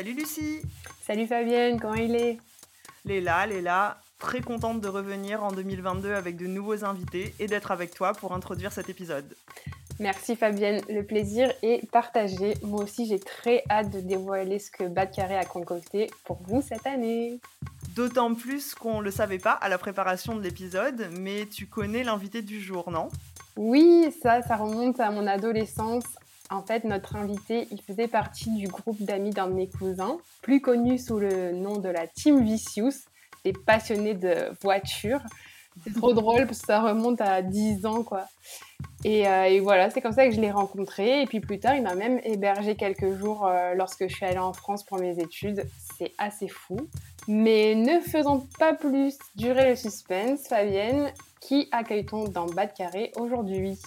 Salut Lucie Salut Fabienne, comment il est? Léla, Léla, très contente de revenir en 2022 avec de nouveaux invités et d'être avec toi pour introduire cet épisode. Merci Fabienne, le plaisir est partagé. Moi aussi j'ai très hâte de dévoiler ce que Bad Carré a concocté pour vous cette année. D'autant plus qu'on ne le savait pas à la préparation de l'épisode, mais tu connais l'invité du jour, non? Oui, ça, ça remonte à mon adolescence. En fait, notre invité, il faisait partie du groupe d'amis d'un de mes cousins, plus connu sous le nom de la Team Vicious, des passionnés de voitures. C'est trop drôle parce que ça remonte à 10 ans, quoi. Et, euh, et voilà, c'est comme ça que je l'ai rencontré. Et puis plus tard, il m'a même hébergé quelques jours euh, lorsque je suis allée en France pour mes études. C'est assez fou. Mais ne faisons pas plus durer le suspense, Fabienne. Qui accueille-t-on dans Bas de Carré aujourd'hui?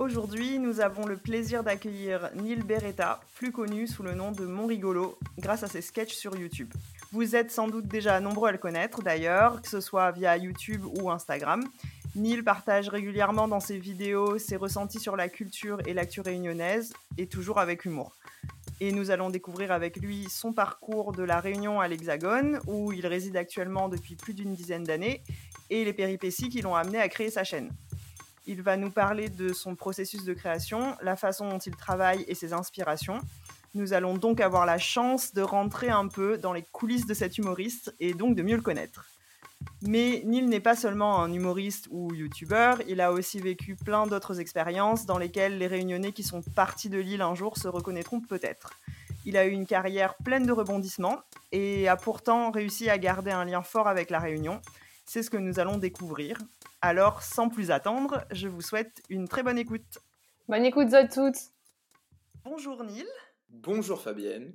Aujourd'hui, nous avons le plaisir d'accueillir Neil Beretta, plus connu sous le nom de Mon Rigolo, grâce à ses sketchs sur YouTube. Vous êtes sans doute déjà nombreux à le connaître d'ailleurs, que ce soit via YouTube ou Instagram. Neil partage régulièrement dans ses vidéos ses ressentis sur la culture et l'actu réunionnaise, et toujours avec humour. Et nous allons découvrir avec lui son parcours de la Réunion à l'Hexagone, où il réside actuellement depuis plus d'une dizaine d'années, et les péripéties qui l'ont amené à créer sa chaîne. Il va nous parler de son processus de création, la façon dont il travaille et ses inspirations. Nous allons donc avoir la chance de rentrer un peu dans les coulisses de cet humoriste et donc de mieux le connaître. Mais Neil n'est pas seulement un humoriste ou youtubeur, il a aussi vécu plein d'autres expériences dans lesquelles les réunionnais qui sont partis de l'île un jour se reconnaîtront peut-être. Il a eu une carrière pleine de rebondissements et a pourtant réussi à garder un lien fort avec la Réunion. C'est ce que nous allons découvrir. Alors, sans plus attendre, je vous souhaite une très bonne écoute. Bonne écoute à toutes Bonjour Neil, Bonjour Fabienne.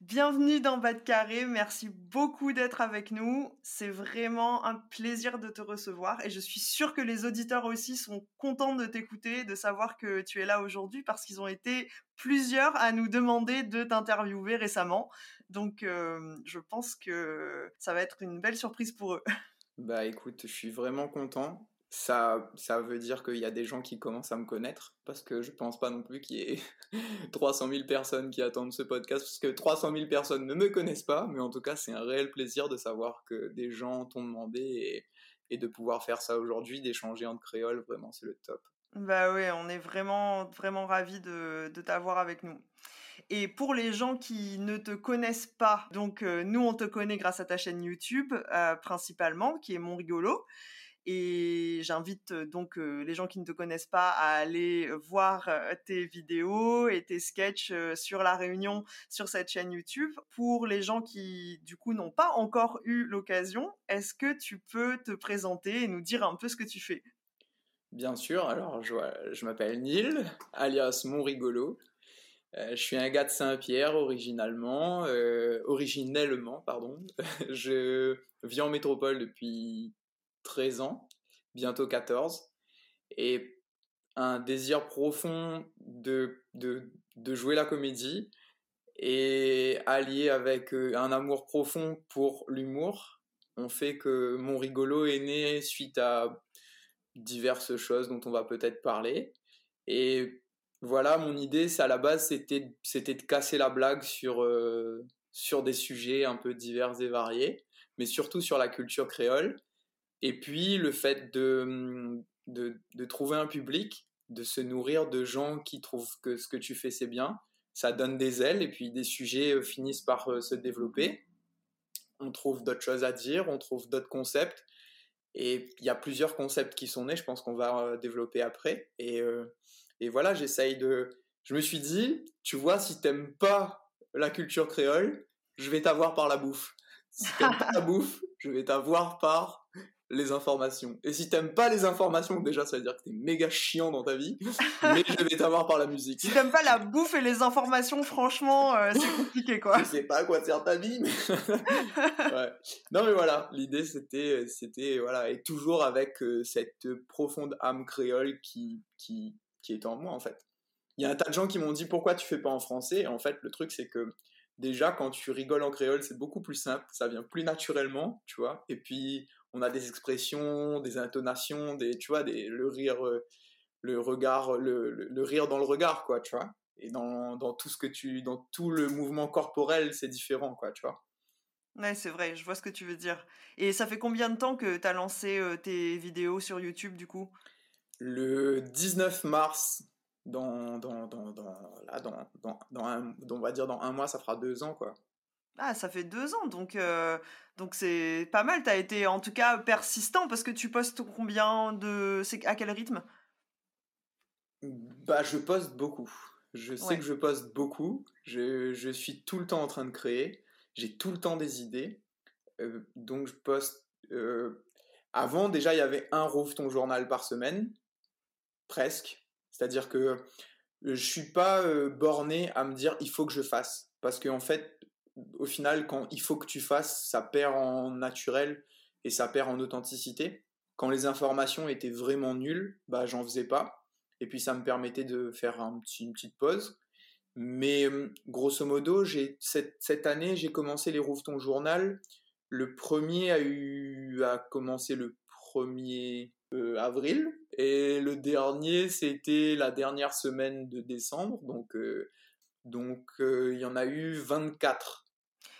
bienvenue dans Bas de Carré, merci beaucoup d'être avec nous. C'est vraiment un plaisir de te recevoir et je suis sûre que les auditeurs aussi sont contents de t'écouter, de savoir que tu es là aujourd'hui parce qu'ils ont été plusieurs à nous demander de t'interviewer récemment. Donc, euh, je pense que ça va être une belle surprise pour eux. Bah écoute, je suis vraiment content. Ça, ça veut dire qu'il y a des gens qui commencent à me connaître, parce que je pense pas non plus qu'il y ait 300 000 personnes qui attendent ce podcast, parce que 300 000 personnes ne me connaissent pas, mais en tout cas c'est un réel plaisir de savoir que des gens t'ont demandé et, de pouvoir faire ça aujourd'hui, d'échanger en créole, vraiment c'est le top. Bah ouais, on est vraiment, vraiment ravis de, de t'avoir avec nous. Et pour les gens qui ne te connaissent pas, donc euh, nous on te connaît grâce à ta chaîne YouTube euh, principalement, qui est Mon Rigolo. Et j'invite euh, donc les gens qui ne te connaissent pas à aller voir tes vidéos et tes sketchs sur la Réunion sur cette chaîne YouTube. Pour les gens qui du coup n'ont pas encore eu l'occasion, est-ce que tu peux te présenter et nous dire un peu ce que tu fais? Bien sûr, alors je, je m'appelle Neil, alias Mon Rigolo. Euh, je suis un gars de Saint-Pierre originalement, euh, originellement, pardon. je vis en métropole depuis 13 ans, bientôt 14, et un désir profond de, de, jouer la comédie et allié avec euh, un amour profond pour l'humour, on fait que mon rigolo est né suite à diverses choses dont on va peut-être parler. Et voilà, mon idée, c'est à la base, c'était, c'était de casser la blague sur, euh, sur des sujets un peu divers et variés, mais surtout sur la culture créole. Et puis, le fait de, de, trouver un public, de se nourrir de gens qui trouvent que ce que tu fais, c'est bien, ça donne des ailes, et puis des sujets euh, finissent par euh, se développer. On trouve d'autres choses à dire, on trouve d'autres concepts. Et il y a plusieurs concepts qui sont nés, je pense qu'on va développer après. Et, et voilà, j'essaye de. Je me suis dit, tu vois, si t'aimes pas la culture créole, je vais t'avoir par la bouffe. Si t'aimes pas la bouffe, je vais t'avoir par les informations. Et si t'aimes pas les informations, déjà ça veut dire que t'es méga chiant dans ta vie, mais je vais t'avoir par la musique. Si t'aimes pas la bouffe et les informations, franchement, euh, c'est compliqué quoi. je sais pas à quoi sert ta vie, mais... ouais. Non mais voilà, l'idée c'était, c'était, voilà, et toujours avec euh, cette profonde âme créole qui, qui, qui est en moi en fait. Il y a un tas de gens qui m'ont dit pourquoi tu fais pas en français, en fait le truc c'est que déjà quand tu rigoles en créole c'est beaucoup plus simple, ça vient plus naturellement, tu vois, et puis on a des expressions, des intonations, des, tu vois, des, le rire, euh, le regard, le, le, rire dans le regard, quoi, tu vois. Et dans, dans, tout ce que tu, dans tout le mouvement corporel, c'est différent, quoi, tu vois. Ouais, c'est vrai, je vois ce que tu veux dire. Et ça fait combien de temps que tu as lancé euh, tes vidéos sur YouTube, du coup? Le 19 mars, dans, dans, dans, dans, là, dans, dans, dans, un, on va dire dans un mois, ça fera deux ans, quoi. Ah, ça fait deux ans, donc euh, donc c'est pas mal. T'as été en tout cas persistant parce que tu postes combien de, c'est à quel rythme? Bah, je poste beaucoup. Je sais que je poste beaucoup. Je, je, suis tout le temps en train de créer. J'ai tout le temps des idées. Euh, donc je poste. Euh, avant, déjà, il y avait un Rouvre ton journal par semaine, presque. C'est-à-dire que je suis pas borné à me dire il faut que je fasse parce qu'en en fait au final, quand il faut que tu fasses, ça perd en naturel et ça perd en authenticité. Quand les informations étaient vraiment nulles, bah j'en faisais pas. Et puis ça me permettait de faire une petite pause. Mais grosso modo, cette, cette année, j'ai commencé les Rouvetons Journal. Le premier a eu a commencé le 1er euh, avril et le dernier c'était la dernière semaine de décembre donc euh, donc euh, il y en a eu 24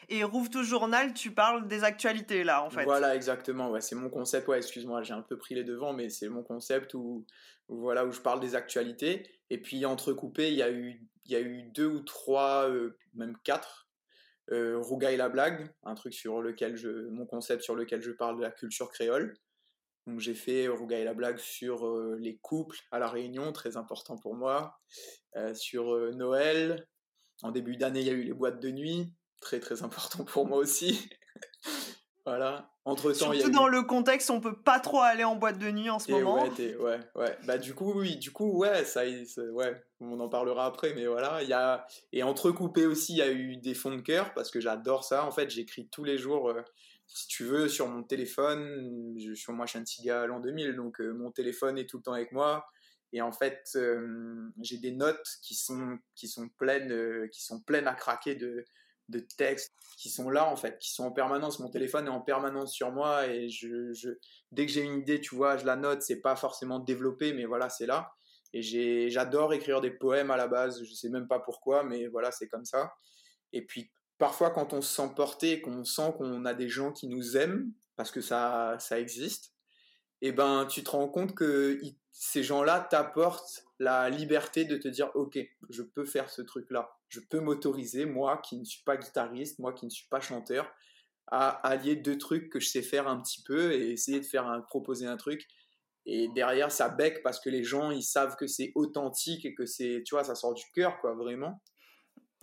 et Rouvre tout journal, tu parles des actualités là, en fait. Voilà, exactement. Ouais, c'est mon concept. Ouais, excuse-moi, j'ai un peu pris les devants, mais c'est mon concept où, voilà, où je parle des actualités. Et puis entrecoupé, il y a eu, il y a eu deux ou trois, euh, même quatre. Euh, Rougaille la blague, un truc sur lequel je, mon concept sur lequel je parle de la culture créole. Donc j'ai fait Rougaille la blague sur euh, les couples à la Réunion, très important pour moi. Euh, sur Noël, en début d'année, il y a eu les boîtes de nuit très très important pour moi aussi. voilà. Entre temps, Surtout dans le contexte, on peut pas trop aller en boîte de nuit en ce moment. Ouais, ouais, ouais. Bah du coup, oui, du coup, ouais, ça, ouais, on en parlera après, mais voilà, il y a et entrecoupé aussi, il y a eu des fonds de cœur parce que j'adore ça. En fait, j'écris tous les jours. Euh, si tu veux, sur mon téléphone, je, suis moi je suis un petit gars l'an 2000, donc euh, mon téléphone est tout le temps avec moi. Et en fait, euh, j'ai des notes qui sont, qui sont pleines, qui sont pleines à craquer de, de textes qui sont là en fait, qui sont en permanence. Mon téléphone est en permanence sur moi et je dès que j'ai une idée, tu vois, je la note. C'est pas forcément développé, mais voilà, c'est là. Et j'adore écrire des poèmes à la base. Je sais même pas pourquoi, mais voilà, c'est comme ça. Et puis parfois, quand on se sent porté, qu'on sent qu'on a des gens qui nous aiment, parce que ça, ça existe, eh ben tu te rends compte que ces gens-là t'apportent la liberté de te dire ok, je peux faire ce truc-là je peux m'autoriser, moi qui ne suis pas guitariste, moi qui ne suis pas chanteur, à allier deux trucs que je sais faire un petit peu et essayer de faire proposer un truc. Et derrière, ça bec parce que les gens, ils savent que c'est authentique et que c'est, tu vois, ça sort du cœur, quoi, vraiment.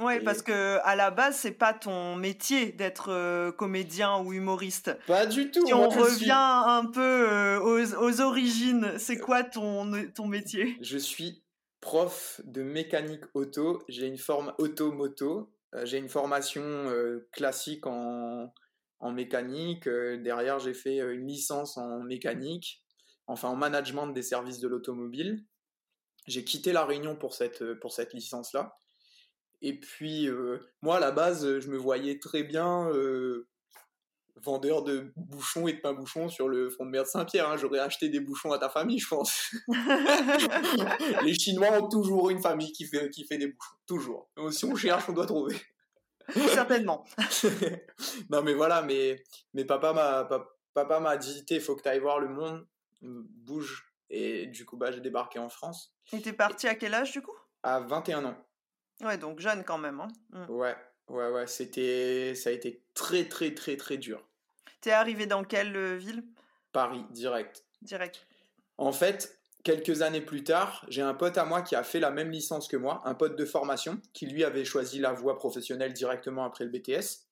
Oui, parce que à la base, c'est pas ton métier d'être euh, comédien ou humoriste. Pas du tout. Si on revient un peu euh, aux, aux, origines, c'est quoi ton, ton métier? Je suis prof de mécanique auto, j'ai une forme auto-moto, euh, j'ai une formation euh, classique en, en mécanique, derrière j'ai fait une licence en mécanique, enfin en management des services de l'automobile. J'ai quitté la Réunion pour cette, pour cette licence-là. Et puis, moi, à la base, je me voyais très bien vendeur de bouchons et de pain bouchons sur le front de mer de Saint-Pierre. Hein. J'aurais acheté des bouchons à ta famille, je pense. les Chinois ont toujours une famille qui fait, qui fait des bouchons. Toujours. Donc, si on cherche, on doit trouver. Certainement. non, mais voilà, mais, mais papa m'a papa m'a dit il faut que tu ailles voir le monde, bouge. Et du coup, bah, j'ai débarqué en France. Et t'es parti à quel âge, du coup? À 21 ans. Ouais, donc jeune quand même. Hein. Mm. Ouais, ouais, ouais. C'était, ça a été très, très, très, très dur. T'es arrivé dans quelle euh, ville? Paris, direct. Direct. En fait, quelques années plus tard, j'ai un pote à moi qui a fait la même licence que moi, un pote de formation, qui lui avait choisi la voie professionnelle directement après le BTS.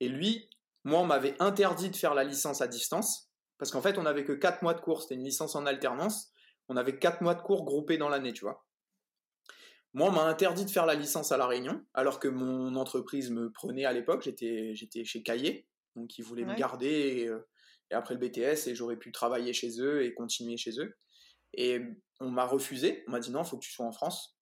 Et lui, moi, on m'avait interdit de faire la licence à distance, Parce qu'en fait, on n'avait que 4 mois de cours. C'était une licence en alternance. On avait 4 mois de cours groupés dans l'année, tu vois. Moi, on m'a interdit de faire la licence à La Réunion, alors que mon entreprise me prenait à l'époque. J'étais, j'étais chez Caillé, donc ils voulaient me garder. Euh, et, après le BTS, et j'aurais pu travailler chez eux et continuer chez eux. Et on m'a refusé. On m'a dit non, il faut que tu sois en France.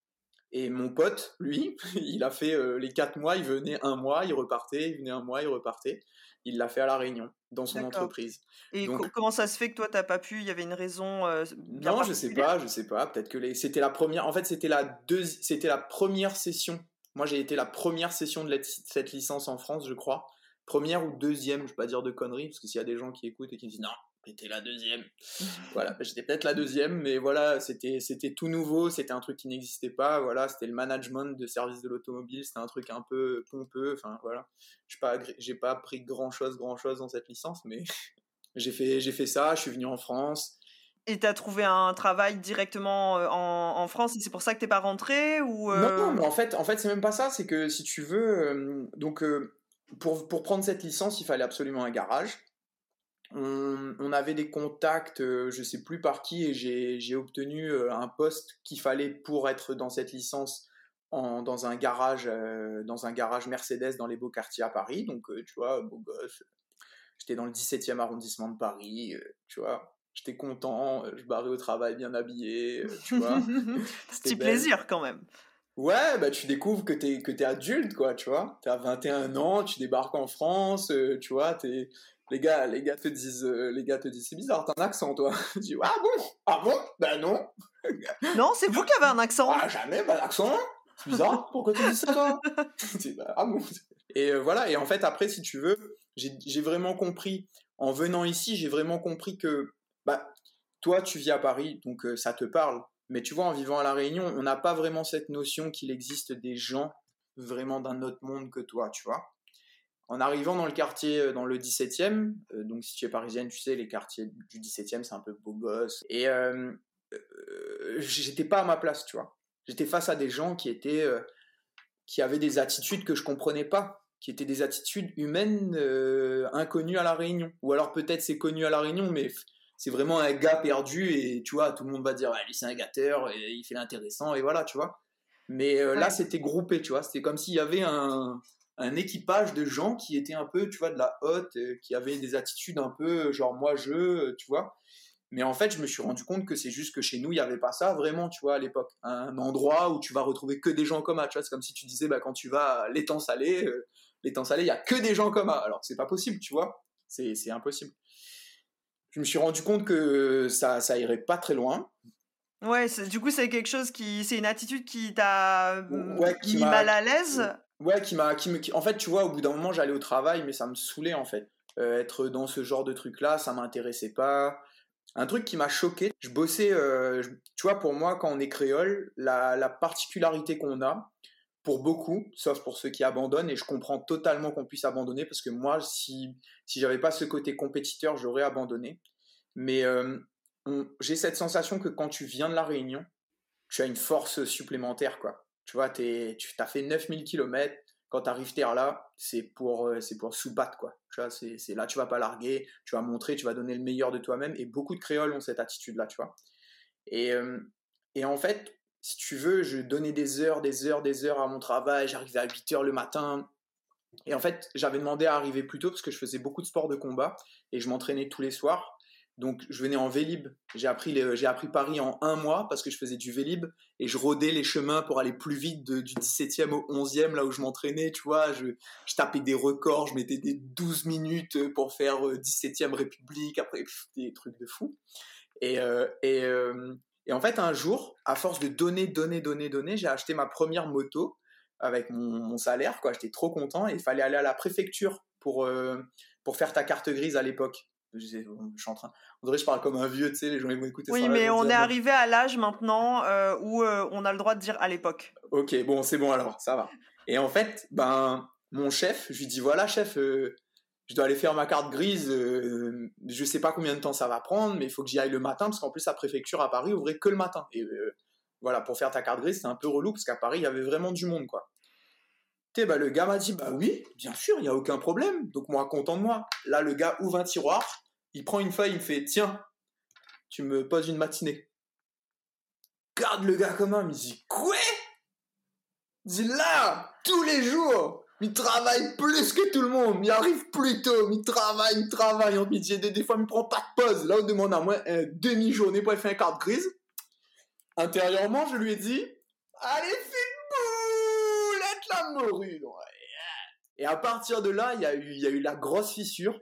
Et mon pote, lui, il a fait euh, les quatre mois, il venait un mois, il repartait, il venait un mois, il repartait. Il l'a fait à La Réunion, dans son entreprise. Et comment ça se fait que toi, t'as pas pu Il y avait une raison euh, Non, je sais pas, je sais pas. Peut-être que les... c'était la première. En fait, c'était la deux... c'était la première session. Moi, j'ai été la première session de cette licence en France, je crois. Première ou deuxième, je vais pas dire de conneries, parce que s'il y a des gens qui écoutent et qui disent non, J'étais la deuxième. voilà, bah, j'étais peut-être la deuxième, mais voilà, c'était c'était tout nouveau, c'était un truc qui n'existait pas. Voilà, c'était le management de service de l'automobile, c'était un truc un peu pompeux. Enfin voilà, j'ai pas j'ai pas appris grand chose grand chose dans cette licence, mais j'ai fait j'ai fait ça. Je suis venu en France. Et tu as trouvé un travail directement euh, en, en France et c'est pour ça que t'es pas rentré ou euh? Non, mais en fait, en fait, c'est même pas ça. C'est que si tu veux, euh, donc pour, pour prendre cette licence, il fallait absolument un garage on, avait des contacts, euh, je sais plus par qui, et j'ai obtenu euh, un poste qu'il fallait pour être dans cette licence dans un garage, euh, dans un garage Mercedes dans les beaux quartiers à Paris. Donc, tu vois, beau gosse. J'étais dans le 17e arrondissement de Paris, tu vois. J'étais content, je barrais au travail bien habillé, tu vois. Petit plaisir quand même. Ouais, bah tu découvres que t'es que es adulte, quoi, tu vois. T'as 21 ans, tu débarques en France, tu vois, t'es les gars, les gars te disent, euh, les gars te disent, c'est bizarre, t'as un accent, toi. Tu dis, ah bon, ah bon, ben non. non, c'est vous qui avez un accent. Ah jamais, ben accent. C'est bizarre. Pourquoi tu dis ça, toi? Dis, bah, ah bon. Et euh, voilà. Et en fait, après, si tu veux, j'ai vraiment compris. En venant ici, j'ai vraiment compris que, bah, toi, tu vis à Paris, donc euh, ça te parle. Mais tu vois, en vivant à La Réunion, on n'a pas vraiment cette notion qu'il existe des gens vraiment d'un autre monde que toi, tu vois. En arrivant dans le quartier, euh, dans le 17e, euh, donc si tu es parisienne, tu sais, les quartiers du 17e, c'est un peu beau gosse. Et euh, j'étais pas à ma place, tu vois. J'étais face à des gens qui étaient, qui avaient des attitudes que je comprenais pas, qui étaient des attitudes humaines inconnues à la Réunion. Ou alors peut-être c'est connu à la Réunion, mais c'est vraiment un gars perdu et tu vois, tout le monde va dire, lui c'est un gâteur, et il fait l'intéressant et voilà, tu vois. Mais là, c'était groupé, tu vois. C'était comme s'il y avait un, un équipage de gens qui étaient un peu, tu vois, de la haute, euh, qui avaient des attitudes un peu euh, genre moi je, euh, tu vois. Mais en fait, je me suis rendu compte que c'est juste que chez nous, il n'y avait pas ça vraiment, tu vois, à l'époque. Un endroit où tu vas retrouver que des gens comme ça, tu vois. C'est comme si tu disais, bah, quand tu vas à l'étang salé, l'étang salé, il n'y a que des gens comme ça. Alors, c'est pas possible, tu vois. C'est impossible. Je me suis rendu compte que ça, ça irait pas très loin. Ouais, du coup, c'est quelque chose qui. C'est une attitude qui t'a ouais, mis mal à l'aise? Ouais, qui m'a, qui en fait, tu vois, au bout d'un moment, j'allais au travail, mais ça me saoulait en fait. Euh, être dans ce genre de truc-là, ça m'intéressait pas. Un truc qui m'a choqué, je bossais, euh, tu vois, pour moi, quand on est créole, la, la particularité qu'on a, pour beaucoup, sauf pour ceux qui abandonnent, et je comprends totalement qu'on puisse abandonner, parce que moi, si, si j'avais pas ce côté compétiteur, j'aurais abandonné. Mais euh, j'ai cette sensation que quand tu viens de la Réunion, tu as une force supplémentaire, quoi. Tu vois, tu as fait 9000 km, quand tu arrives terre là, c'est pour, euh, c'est pour sous-battre, quoi. Tu vois, c'est, là, tu vas pas larguer, tu vas montrer, tu vas donner le meilleur de toi-même, et beaucoup de créoles ont cette attitude-là, tu vois. Et, euh, et en fait, si tu veux, je donnais des heures, des heures, des heures à mon travail, j'arrivais à 8 heures le matin, et en fait, j'avais demandé à arriver plus tôt parce que je faisais beaucoup de sport de combat, et je m'entraînais tous les soirs. Donc, je venais en Vélib. J'ai appris, Paris en un mois parce que je faisais du Vélib et je rodais les chemins pour aller plus vite du 17e au 11e, là où je m'entraînais, tu vois. Je, tapais des records, je mettais des 12 minutes pour faire 17e euh, République, après, des trucs de fou. Et, euh, euh, et, en fait, un jour, à force de donner, donner, donner, donner, j'ai acheté ma première moto avec mon, mon salaire, quoi. J'étais trop content et il fallait aller à la préfecture pour, pour faire ta carte grise à l'époque. Je, je, suis en train. On dirait que je parle comme un vieux, tu sais, les gens ils vont écouter oui, mais on est arrivé à l'âge maintenant euh, où euh, on a le droit de dire à l'époque. Ok, bon, c'est bon alors, ça va. Et en fait, ben, mon chef, je lui dis voilà, chef, euh, je dois aller faire ma carte grise. je sais pas combien de temps ça va prendre, mais il faut que j'y aille le matin parce qu'en plus, la préfecture à Paris ouvrait que le matin. Et voilà, pour faire ta carte grise, c'est un peu relou parce qu'à Paris, il y avait vraiment du monde, quoi. Bah, le gars m'a dit, bah oui, bien sûr, il n'y a aucun problème. Donc moi, content de moi. Là, le gars ouvre un tiroir, Il prend une feuille, il me fait Tiens, tu me poses une matinée. Garde le gars comme un, il me dit Quoi? Il dit Là, tous les jours, il travaille plus que tout le monde, il arrive plus tôt, il travaille, il travaille en midi des, des fois il prend pas de pause. Là, on demande à moi une demi-journée pour faire une carte grise. Intérieurement, je lui ai dit Allez, fais Et à partir de là, il y, a eu, la grosse fissure.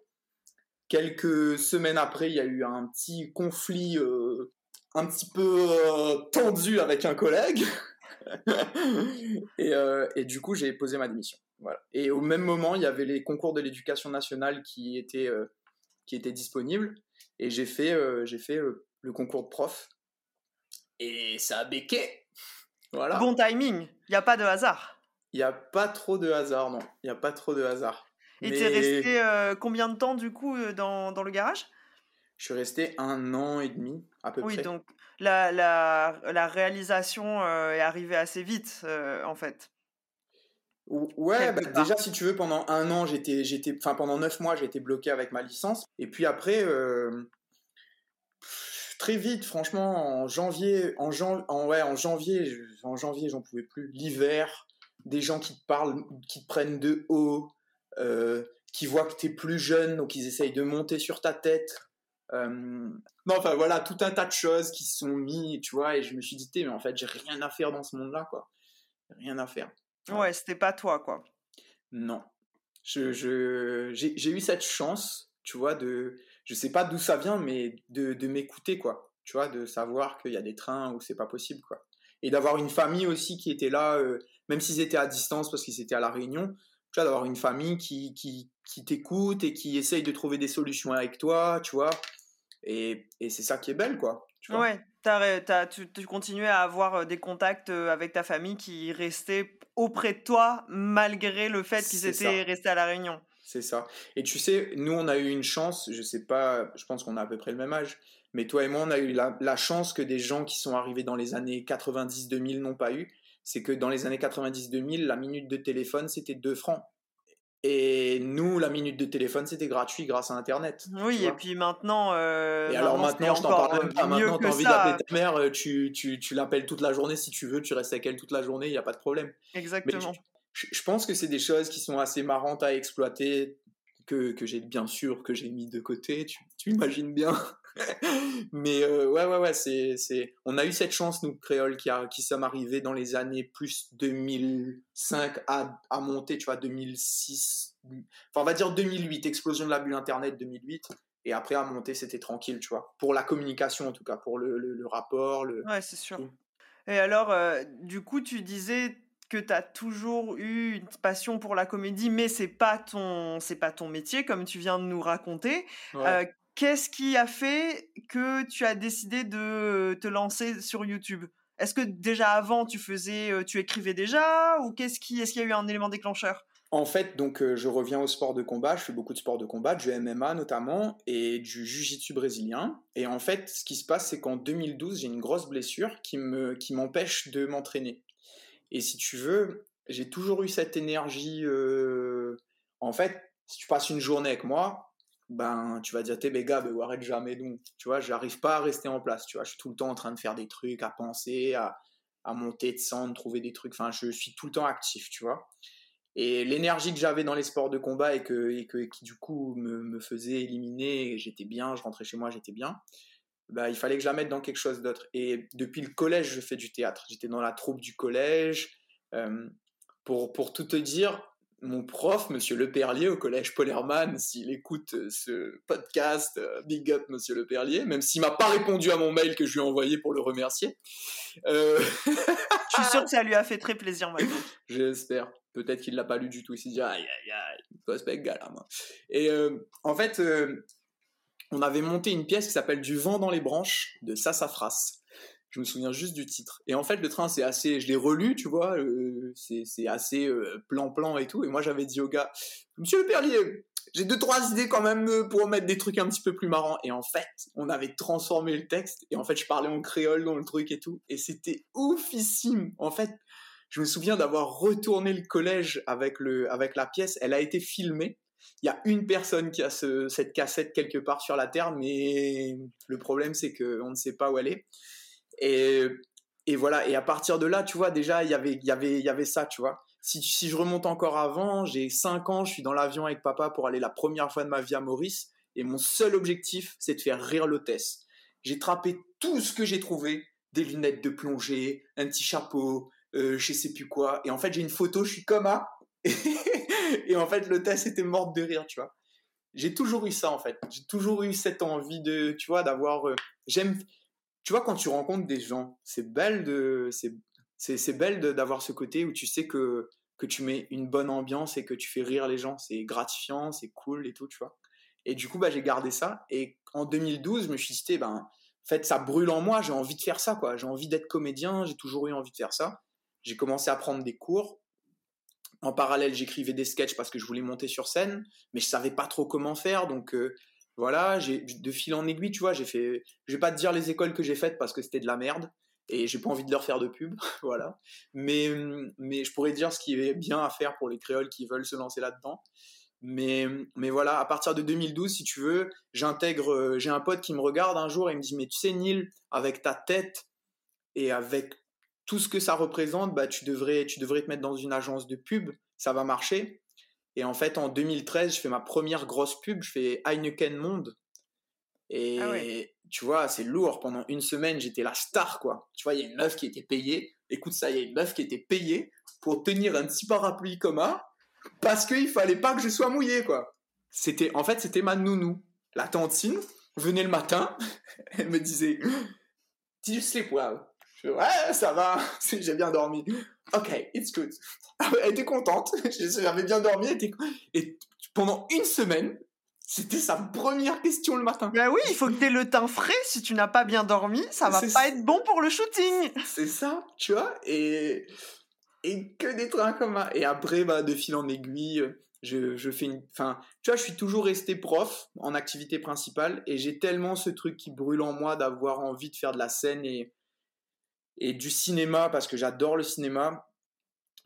Quelques semaines après, il y a eu un petit conflit euh, un petit peu euh, tendu avec un collègue. et, euh, et, du coup, j'ai posé ma démission. Et au même moment, il y avait les concours de l'éducation nationale qui étaient, disponibles. Et j'ai fait, le concours de prof. Et ça a béqué. Bon timing. Il n'y a pas de hasard. Il n'y a pas trop de hasard, non. Il n'y a pas trop de hasard. Et tu es resté euh, combien de temps, du coup, euh, dans, dans le garage? Je suis resté un an et demi, à peu près. Oui, donc la, la, la réalisation euh, est arrivée assez vite, en fait. Ouais, bah, déjà si tu veux, pendant un an, j'étais, j'étais, enfin pendant neuf mois, j'ai été bloqué avec ma licence. Et puis après, très vite, franchement, en janvier, en, en, ouais, en janvier, en janvier, j'en pouvais plus. L'hiver, des gens qui te parlent, qui te prennent de haut, euh, qui voient que tu es plus jeune, donc ils essayent de monter sur ta tête. Euh, non, enfin voilà, tout un tas de choses qui se sont mis, tu vois, et je me suis dit, mais en fait, j'ai rien à faire dans ce monde-là, quoi. Rien à faire. Ouais, c'était pas toi, quoi. Non. Je, je, j'ai eu cette chance, tu vois, de, je sais pas d'où ça vient, mais de, de m'écouter, quoi. Tu vois, de savoir qu'il y a des trains où c'est pas possible, quoi. Et d'avoir une famille aussi qui était là, euh, même s'ils étaient à distance parce qu'ils étaient à La Réunion, tu vois, d'avoir une famille qui, qui, qui t'écoute et qui essaye de trouver des solutions avec toi, tu vois. Et, et c'est ça qui est belle, quoi. Tu vois ouais, as, tu, tu, continuais à avoir euh, des contacts euh, avec ta famille qui restaient auprès de toi malgré le fait qu'ils étaient restés à La Réunion. C'est ça. Et tu sais, nous, on a eu une chance, je sais pas, je pense qu'on a à peu près le même âge, mais toi et moi, on a eu la, chance que des gens qui sont arrivés dans les années 90-2000 n'ont pas eu. C'est que dans les années 90-2000, la minute de téléphone, c'était 2 francs. Et nous, la minute de téléphone, c'était gratuit grâce à Internet. Oui, et puis maintenant. Euh, et alors maintenant, je t'en parle même pas. Maintenant, t'as envie d'appeler ta mère, euh, tu, tu, tu l'appelles toute la journée si tu veux, tu restes avec elle toute la journée, il n'y a pas de problème. Exactement je pense que c'est des choses qui sont assez marrantes à exploiter, que, que j'ai bien sûr que j'ai mis de côté, tu, tu imagines bien. Mais euh, ouais, ouais, ouais, c'est, c'est... on a eu cette chance, nous, créoles, qui, a, qui sommes arrivés dans les années plus 2005 à, à monter, tu vois, 2006, enfin, on va dire 2008, explosion de la bulle Internet 2008. Et après, à monter, c'était tranquille, tu vois. Pour la communication, en tout cas, pour le, le, rapport. Le... Ouais, c'est sûr. Et alors, euh, du coup, tu disais, que tu as toujours eu une passion pour la comédie, mais c'est pas ton c'est pas ton métier comme tu viens de nous raconter. Euh, qu'est-ce qui a fait que tu as décidé de te lancer sur YouTube? Est-ce que déjà avant tu faisais, euh, tu écrivais déjà ou qu'est-ce qui est-ce qu'il y a eu un élément déclencheur? En fait, donc euh, je reviens au sport de combat, je fais beaucoup de sport de combat, du MMA notamment, et du jiu-jitsu brésilien. Et en fait, ce qui se passe, c'est qu'en 2012, j'ai une grosse blessure qui me qui m'empêche de m'entraîner. Et si tu veux, j'ai toujours eu cette énergie. Euh, en fait, si tu passes une journée avec moi, ben tu vas dire t'es béga, ben arrête jamais donc. Tu vois, j'arrive pas à rester en place. Tu vois, je suis tout le temps en train de faire des trucs, à penser, à, à monter, descendre, trouver des trucs. Enfin, je suis tout le temps actif, tu vois. Et l'énergie que j'avais dans les sports de combat et, que, et que, qui du coup me, me faisait éliminer, j'étais bien, je rentrais chez moi, j'étais bien. Bah, il fallait que je la mette dans quelque chose d'autre. Et depuis le collège, je fais du théâtre. J'étais dans la troupe du collège. Euh, pour, pour tout te dire, mon prof, Monsieur Le Perlier, au collège Paul s'il écoute euh, ce podcast, euh, big up Monsieur Le Perlier, même s'il m'a pas répondu à mon mail que je lui ai envoyé pour le remercier. je suis sûr que ça lui a fait très plaisir, maintenant. J'espère. Peut-être qu'il l'a pas lu du tout. Il s'est dit, aïe, aïe, aïe, prospect gars là, moi. Et en fait, on avait monté une pièce qui s'appelle Du vent dans les branches de Sassafras. Je me souviens juste du titre. Et en fait, le train, c'est assez. Je l'ai relu, tu vois, euh, c'est assez plan-plan euh, et tout. Et moi, j'avais dit au gars, Monsieur le Perlier, j'ai deux, trois idées quand même euh, pour mettre des trucs un petit peu plus marrants. Et en fait, on avait transformé le texte. Et en fait, je parlais en créole dans le truc et tout. Et c'était oufissime. En fait, je me souviens d'avoir retourné le collège avec, le, avec la pièce. Elle a été filmée. Il y a une personne qui a cette cassette quelque part sur la Terre, mais le problème, c'est qu'on ne sait pas où elle est. Et, voilà, et à partir de là, tu vois, déjà, y il y, avait, y avait ça, tu vois. Si, je remonte encore avant, j'ai 5 ans, je suis dans l'avion avec papa pour aller la première fois de ma vie à Maurice, et mon seul objectif, c'est de faire rire l'hôtesse. J'ai trappé tout ce que j'ai trouvé, des lunettes de plongée, un petit chapeau, euh, je sais plus quoi. Et en fait, j'ai une photo, je suis comme et en fait, l'hôtesse était morte de rire, tu vois. J'ai toujours eu ça, en fait. J'ai toujours eu cette envie de, tu vois, d'avoir. Euh, j'aime. Tu vois, quand tu rencontres des gens, c'est belle de. C'est belle d'avoir ce côté où tu sais que, que tu mets une bonne ambiance et que tu fais rire les gens. C'est gratifiant, c'est cool et tout, tu vois. Et du coup, bah, j'ai gardé ça. Et en 2012, je me suis dit, ben, en fait, ça brûle en moi, j'ai envie de faire ça, quoi. J'ai envie d'être comédien, j'ai toujours eu envie de faire ça. J'ai commencé à prendre des cours. En parallèle, j'écrivais des sketchs parce que je voulais monter sur scène, mais je savais pas trop comment faire. Donc euh, voilà, j'ai de fil en aiguille, tu vois, j'ai fait. Je vais pas te dire les écoles que j'ai faites parce que c'était de la merde et j'ai pas envie de leur faire de pub, voilà. Mais mais je pourrais dire ce qui est bien à faire pour les créoles qui veulent se lancer là-dedans. Mais, mais voilà, à partir de 2012, si tu veux, j'intègre, j'ai un pote qui me regarde un jour et me dit, mais tu sais, Neil, avec ta tête et avec tout ce que ça représente, bah, tu, devrais, tu devrais te mettre dans une agence de pub, ça va marcher. Et en fait, en 2013, je fais ma première grosse pub, je fais Heineken Monde. Et ah tu vois, c'est lourd. Pendant une semaine, j'étais la star, quoi. Tu vois, il y a une meuf qui était payée. Écoute ça, il y a une meuf qui était payée pour tenir un petit parapluie comme ça, parce qu'il fallait pas que je sois mouillé, quoi. C'était, en fait, c'était ma nounou. La tantine venait le matin, elle me disait, you sleep well? Je ouais, ça va, j'ai bien dormi. Ok, it's good. Elle était contente, j'avais bien dormi. Et pendant une semaine, c'était sa première question le matin. Ben oui, il faut que tu aies le teint frais. Si tu n'as pas bien dormi, ça va pas être bon pour le shooting. C'est ça, tu vois. Et, et que des trains communs. Et après, bah, de fil en aiguille, je, je fais une. Enfin, tu vois, je suis toujours resté prof en activité principale. Et j'ai tellement ce truc qui brûle en moi d'avoir envie de faire de la scène et et du cinéma, parce que j'adore le cinéma,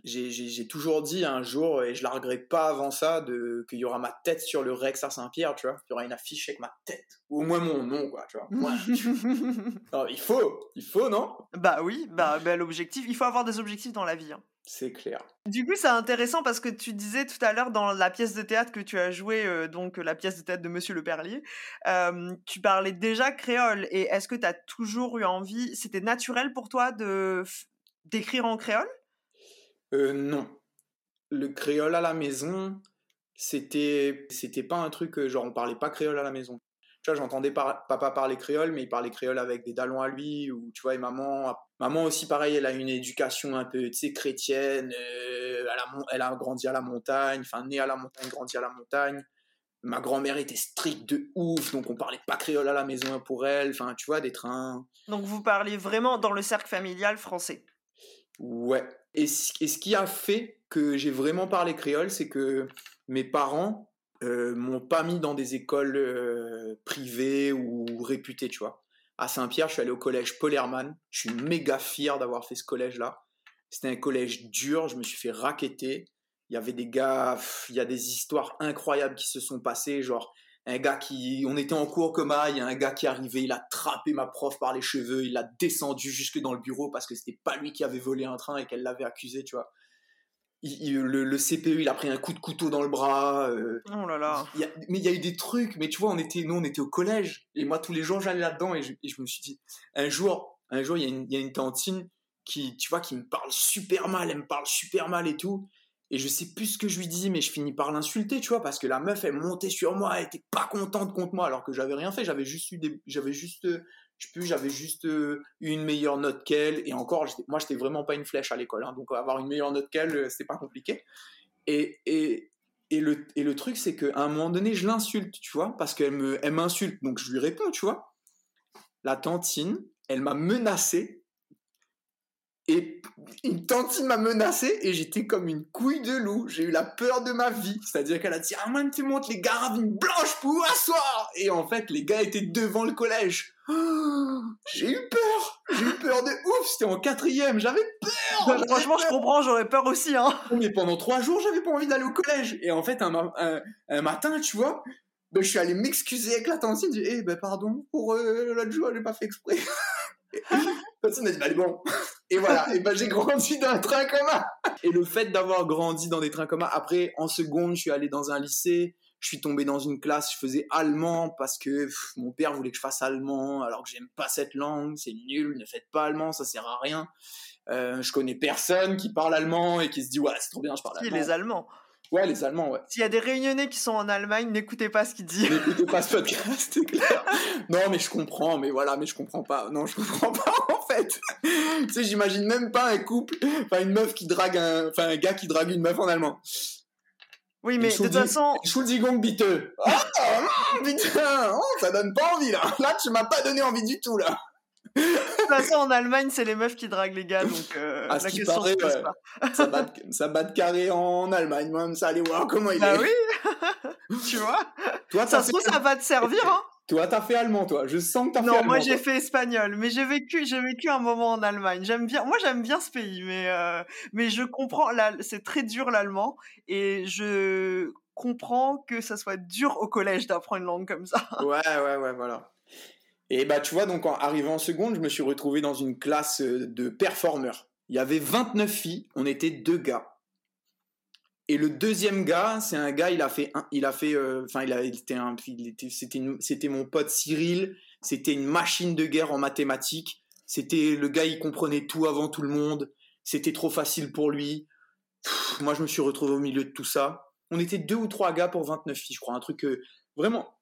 j'ai toujours dit un jour, et je la regrette pas avant ça, qu'il y aura ma tête sur le Rex à Saint-Pierre, tu vois. Il y aura une affiche avec ma tête. Ou au moins mon nom, quoi, tu vois. il faut, il faut, non? Bah oui, bah, bah, l'objectif, il faut avoir des objectifs dans la vie. Hein. C'est clair. Du coup, c'est intéressant parce que tu disais tout à l'heure dans la pièce de théâtre que tu as joué, euh, donc la pièce de théâtre de Monsieur le Perlier, euh, tu parlais déjà créole. Et est-ce que tu as toujours eu envie, c'était naturel pour toi de d'écrire en créole? Euh, Non. Le créole à la maison, c'était c'était pas un truc genre on parlait pas créole à la maison tu vois, j'entendais papa parler créole, mais il parlait créole avec des talons à lui, ou tu vois, et maman, maman aussi, pareil, elle a une éducation un peu, tu sais, chrétienne, euh, elle, a, elle, a, grandi à la montagne, enfin, née à la montagne, grandi à la montagne. Ma grand-mère était stricte de ouf, donc on parlait pas créole à la maison pour elle, enfin, tu vois, des trains. Donc vous parlez vraiment dans le cercle familial français Ouais. Et, et ce qui a fait que j'ai vraiment parlé créole, c'est que mes parents, euh, m'ont pas mis dans des écoles euh, privées ou réputées, tu vois. À Saint-Pierre, je suis allé au collège Paul. Je suis méga fier d'avoir fait ce collège-là. C'était un collège dur, je me suis fait raqueter. Il y avait des gars, il y a des histoires incroyables qui se sont passées, genre un gars qui, on était en cours comme il y a un gars qui est arrivé, il a attrapé ma prof par les cheveux, il l'a descendu jusque dans le bureau parce que c'était pas lui qui avait volé un train et qu'elle l'avait accusé, tu vois le, CPU, il a pris un coup de couteau dans le bras. Euh, oh là là. mais il y a eu des trucs. Mais tu vois, on était, nous, on était au collège. Et moi, tous les jours, j'allais là-dedans. Et je, me suis dit, un jour, un jour, il y, a une, tantine qui, tu vois, qui me parle super mal. Elle me parle super mal et tout. Et je sais plus ce que je lui dis, mais je finis par l'insulter, tu vois, parce que la meuf, elle montait sur moi, elle était pas contente contre moi, alors que j'avais rien fait. J'avais juste eu des, j'avais juste je plus, j'avais juste euh, une meilleure note qu'elle. Et encore, moi, j'étais vraiment pas une flèche à l'école. Hein, donc, avoir une meilleure note qu'elle, euh, c'était pas compliqué. Et, et, et, le, et le truc, c'est qu'à un moment donné, je l'insulte, tu vois, parce qu'elle me, elle m'insulte. Donc, je lui réponds, tu vois. La tantine, elle m'a menacé. Et une tantine m'a menacé et j'étais comme une couille de loup. J'ai eu la peur de ma vie. C'est-à-dire qu'elle a dit Ah, man, tu montes les gars une blanche pour asseoir. Et en fait, les gars étaient devant le collège. J'ai eu peur, j'ai eu peur de ouf. C'était en quatrième, j'avais peur. Bah, franchement, je comprends, j'aurais peur aussi. Hein. Mais pendant trois jours, j'avais pas envie d'aller au collège. Et en fait, un, un, matin, tu vois, ben, je suis allé m'excuser avec la tantine. J'ai dit, eh ben pardon pour euh, l'autre jour, j'ai pas fait exprès. Personne n'a dit, allez bon. Et voilà, et ben j'ai grandi dans un train commun. Et le fait d'avoir grandi dans des trains communs, après, en seconde, je suis allé dans un lycée je suis tombé dans une classe, je faisais allemand parce que mon père voulait que je fasse allemand, alors que j'aime pas cette langue, c'est nul, ne faites pas allemand, ça sert à rien. Euh, je connais personne qui parle allemand et qui se dit ouais c'est trop bien, je parle allemand. les Allemands. Ouais, les Allemands, ouais. S'il y a des Réunionnais qui sont en Allemagne, n'écoutez pas ce qu'il dit. N'écoutez pas ce podcast, c'est clair. non, mais je comprends, mais voilà, mais je comprends pas. Non, je comprends pas, en fait. tu sais, j'imagine même pas un couple, enfin, une meuf qui drague un, enfin, un gars qui drague une meuf en allemand. Oui, mais de toute façon. Schulzigong biteux. Oh, putain, oh, ça donne pas envie là. Là, tu m'as pas donné envie du tout là. De toute façon, en Allemagne, c'est les meufs qui draguent les gars, donc euh, la question paraît, pas. ça, bat, ça bat de carré en Allemagne, moi, ça allait voir comment il bah est. Bah oui, tu vois? Toi, ça se trouve, ça va te servir, hein. Toi, t'as fait allemand, toi. Je sens que t'as fait allemand. Non, moi, j'ai fait espagnol, mais j'ai vécu, j'ai vécu un moment en Allemagne. J'aime bien, moi, j'aime bien ce pays, mais euh, mais je comprends. C'est très dur l'allemand, et je comprends que ça soit dur au collège d'apprendre une langue comme ça. Ouais, ouais, ouais, voilà. Et bah, tu vois, donc en arrivant en seconde, je me suis retrouvé dans une classe euh, de performeurs. Il y avait 29 filles, on était deux gars. Et le deuxième gars, c'est un gars, il a fait, il a fait, euh, enfin, il a, était un, c'était, mon pote Cyril. C'était une machine de guerre en mathématiques. C'était le gars, il comprenait tout avant tout le monde. C'était trop facile pour lui. moi, je me suis retrouvé au milieu de tout ça. On était deux ou trois gars pour 29 filles, je crois. Un truc euh, vraiment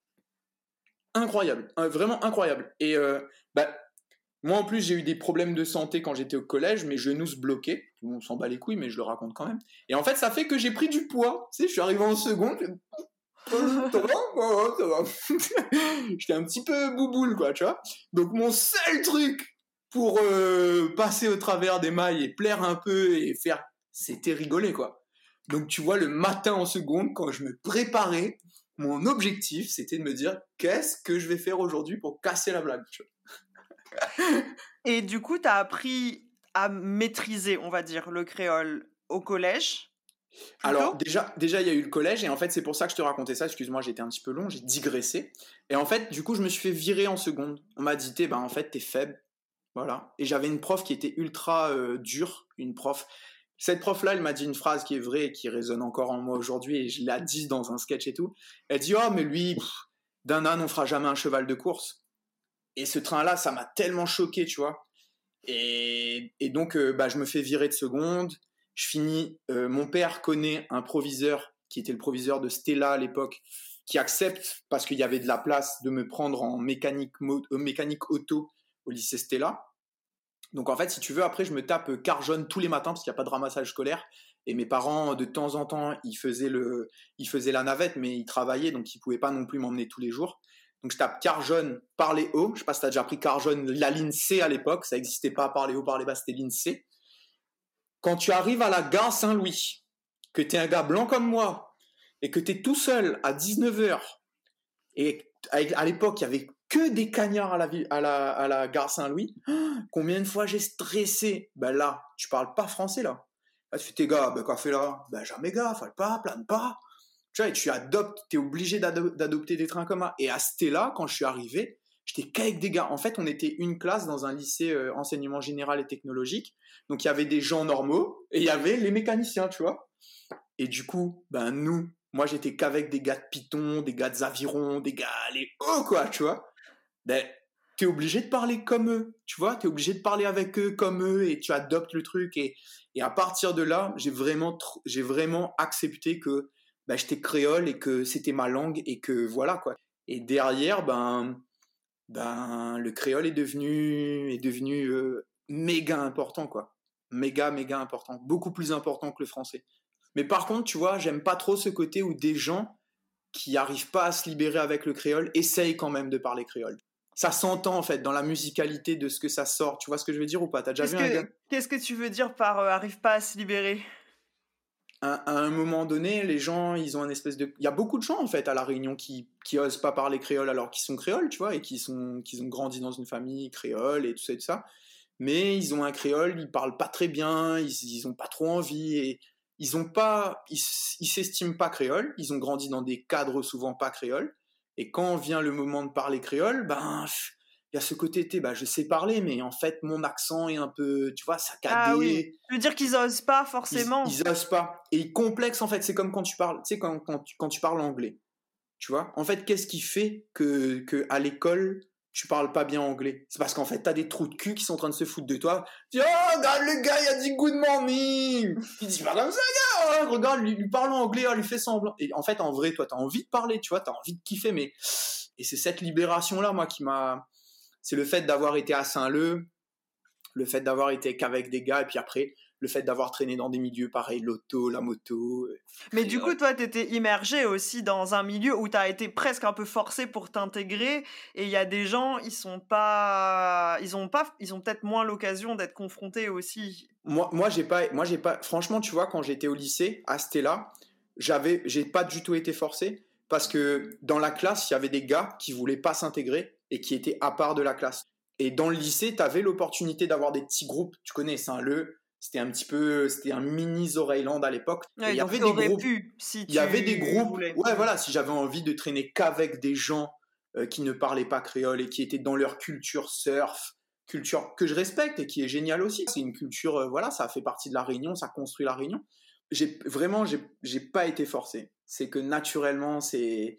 incroyable. vraiment incroyable. Et euh, bah, moi, en plus, j'ai eu des problèmes de santé quand j'étais au collège, mes genoux se bloquaient. On s'en bat les couilles, mais je le raconte quand même. Et en fait, ça fait que j'ai pris du poids. Tu sais, je suis arrivé en seconde. ça va, ça va. J'étais un petit peu bouboule, quoi, tu vois. Donc, mon seul truc pour euh, passer au travers des mailles et plaire un peu et faire, c'était rigoler, quoi. Donc tu vois, le matin en seconde, quand je me préparais, mon objectif, c'était de me dire qu'est-ce que je vais faire aujourd'hui pour casser la blague. Et du coup, tu as appris à maîtriser, on va dire, le créole au collège alors déjà, déjà il y a eu le collège et en fait c'est pour ça que je te racontais ça. Excuse-moi, j'étais un petit peu long, j'ai digressé. Et en fait, du coup, je me suis fait virer en seconde. On m'a dit, bah en fait, t'es faible, voilà. Et j'avais une prof qui était ultra euh, dure, une prof cette prof-là, elle m'a dit une phrase qui est vraie et qui résonne encore en moi aujourd'hui, et je l'ai dit dans un sketch et tout. Elle dit Oh, mais lui, d'un âne, on fera jamais un cheval de course. Et ce train-là, ça m'a tellement choqué, tu vois. Et, donc, euh, bah, je me fais virer de seconde. Je finis. Euh, mon père connaît un proviseur qui était le proviseur de Stella à l'époque, qui accepte, parce qu'il y avait de la place, de me prendre en mécanique, euh, mécanique auto au lycée Stella. Donc en fait, si tu veux, après, je me tape car jaune tous les matins parce qu'il n'y a pas de ramassage scolaire. Et mes parents, de temps en temps, ils faisaient, le, ils faisaient la navette, mais ils travaillaient, donc ils ne pouvaient pas non plus m'emmener tous les jours. Donc je tape car jaune par les hauts. Je sais pas si tu as déjà pris car jaune, la ligne C à l'époque. Ça n'existait pas par les hauts, par les bas, c'était ligne C. Quand tu arrives à la gare Saint-Louis, que tu es un gars blanc comme moi, et que tu es tout seul à 19h, et à l'époque, il y avait que des cagnards à la, à la, gare Saint-Louis. Combien de fois j'ai stressé Ben là, tu parles pas français là. Tu fais tes gars, ben quoi fait là? Ben jamais gars, faut pas, plane pas. Tu vois, et tu adoptes, es obligé d'adopter des trains communs. Et à là quand je suis arrivé, j'étais qu'avec des gars. En fait, on était une classe dans un lycée euh, enseignement général et technologique. Donc il y avait des gens normaux et il y avait les mécaniciens, tu vois. Et du coup, ben nous, moi j'étais qu'avec des gars de Python, des gars de Zaviron, des gars les hauts, quoi, tu vois ben, tu es obligé de parler comme eux, tu vois, tu es obligé de parler avec eux comme eux et tu adoptes le truc. Et, et à partir de là, j'ai vraiment, j'ai vraiment accepté que ben, j'étais créole et que c'était ma langue et que voilà quoi. Et derrière, ben, ben le créole est devenu, est devenu euh, méga important quoi. Méga, méga important. Beaucoup plus important que le français. Mais par contre, tu vois, j'aime pas trop ce côté où des gens qui n'arrivent pas à se libérer avec le créole essayent quand même de parler créole ça s'entend en fait dans la musicalité de ce que ça sort. Tu vois ce que je veux dire ou pas? T'as déjà vu un Qu'est-ce que tu veux dire par euh, arrive pas à se libérer? À, un moment donné, les gens, ils ont un espèce de. Il y a beaucoup de gens, en fait, à La Réunion qui, qui osent pas parler créole alors qu'ils sont créoles, tu vois, et qui, ont grandi dans une famille créole et tout ça et tout ça. Mais ils ont un créole, ils parlent pas très bien, ils, ils ont pas trop envie et ils ont pas. Ils s'estiment pas créoles, ils ont grandi dans des cadres souvent pas créoles. Et quand vient le moment de parler créole, ben il y a ce côté, bah, je sais parler, mais en fait, mon accent est un peu, tu vois, saccadé. Ah oui. Je veux dire qu'ils osent pas forcément. Ils, osent pas. Et ils complexent, en fait. C'est comme quand tu parles, tu sais, quand, quand, tu, quand tu parles anglais. Tu vois? En fait, qu'est-ce qui fait que, que à l'école, tu parles pas bien anglais? C'est parce qu'en fait, t'as des trous de cul qui sont en train de se foutre de toi. Tu oh, regarde, le gars, il a dit good morning Il dit pas comme ça, gars oh, Regarde, lui, lui parle anglais, oh, lui fait semblant. Et en fait, en vrai, toi, t'as envie de parler, tu vois, t'as envie de kiffer, mais. Et c'est cette libération-là, moi, qui m'a c'est le fait d'avoir été à Saint-Leu, le fait d'avoir été qu'avec des gars, et puis après, le fait d'avoir traîné dans des milieux pareils, l'auto, la moto. Euh, Mais du coup, toi, tu étais immergé aussi dans un milieu où tu as été presque un peu forcé pour t'intégrer. Et il y a des gens, ils sont pas. Ils ont, pas... Ils ont peut-être moins l'occasion d'être confrontés aussi. Moi, moi j'ai pas, moi, j'ai pas. Franchement, tu vois, quand j'étais au lycée, à Stella, j'avais, j'ai pas du tout été forcé. Parce que dans la classe, il y avait des gars qui voulaient pas s'intégrer et qui étaient à part de la classe. Et dans le lycée, tu avais l'opportunité d'avoir des petits groupes. Tu connais Saint-Leu, c'était un petit peu, c'était un mini Zoreilland à l'époque. il y avait des groupes. si il y avait des groupes. Ouais, voilà, si j'avais envie de traîner qu'avec des gens euh, qui ne parlaient pas créole et qui étaient dans leur culture surf, culture que je respecte et qui est géniale aussi. C'est une culture, euh, voilà, ça fait partie de la Réunion, ça construit la Réunion. J'ai vraiment, j'ai pas été forcé. C'est que naturellement, c'est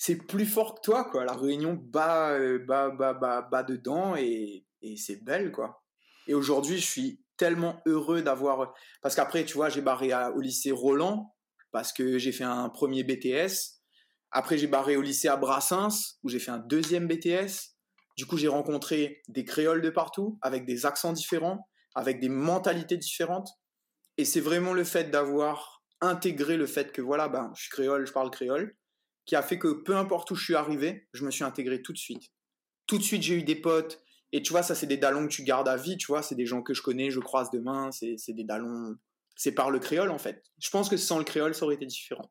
c'est plus fort que toi, quoi. La Réunion bat, euh, bat, bat, bat, dedans et, et c'est belle, quoi. Et aujourd'hui, je suis tellement heureux d'avoir. Parce qu'après, tu vois, j'ai barré au lycée Roland parce que j'ai fait un premier BTS. Après, j'ai barré au lycée à Brassens où j'ai fait un deuxième BTS. Du coup, j'ai rencontré des créoles de partout avec des accents différents, avec des mentalités différentes. Et c'est vraiment le fait d'avoir intégré le fait que voilà, ben, je suis créole, je parle créole qui a fait que peu importe où je suis arrivé, je me suis intégré tout de suite. Tout de suite, j'ai eu des potes. Et tu vois, ça, c'est des dallons que tu gardes à vie, tu vois. C'est des gens que je connais, je croise demain. C'est des dallons. C'est par le créole, en fait. Je pense que sans le créole, ça aurait été différent.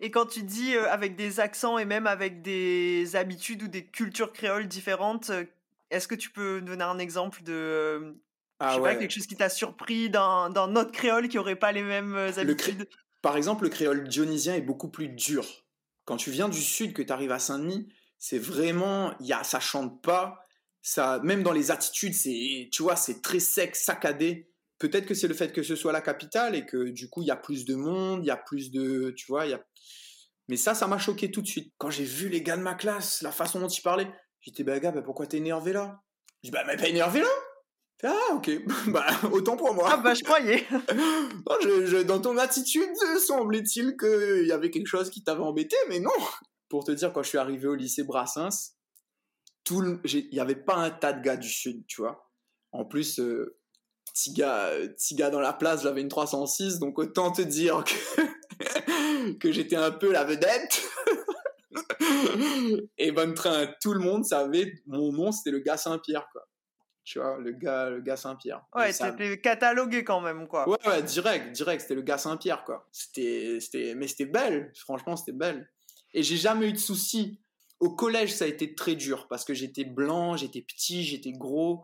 Et quand tu dis euh, avec des accents et même avec des habitudes ou des cultures créoles différentes, euh, est-ce que tu peux donner un exemple de euh, ah, pas, quelque chose qui t'a surpris d'un autre créole qui aurait pas les mêmes habitudes? Par exemple, le créole dionysien est beaucoup plus dur. Quand tu viens du sud, que tu arrives à Saint-Denis, c'est vraiment, y a, ça chante pas. Ça, même dans les attitudes, c'est, tu vois, c'est très sec, saccadé. Peut-être que c'est le fait que ce soit la capitale et que du coup, il y a plus de monde, il y a plus de, tu vois, il y a. Mais ça, ça m'a choqué tout de suite. Quand j'ai vu les gars de ma classe, la façon dont ils parlaient, j'étais, bah gars, bah, pourquoi t'es énervé là? Je dis, bah, mais pas énervé là? Ah ok, bah autant pour moi. Ah bah je croyais. dans ton attitude, semblait-il qu'il y avait quelque chose qui t'avait embêté, mais non. Pour te dire, quand je suis arrivé au lycée Brassens, il n'y avait pas un tas de gars du sud, tu vois. En plus, euh, petit, gars, petit gars dans la place, j'avais une 306, donc autant te dire que, que j'étais un peu la vedette. Et bon train, tout le monde savait, mon nom c'était le gars Saint-Pierre, quoi tu vois, le gars, le gars Saint-Pierre. Ouais, c'était catalogué quand même, quoi. Ouais, ouais, direct, direct, c'était le gars Saint-Pierre, quoi. C'était, c'était, mais c'était belle, franchement, c'était belle. Et j'ai jamais eu de soucis. Au collège, ça a été très dur parce que j'étais blanc, j'étais petit, j'étais gros,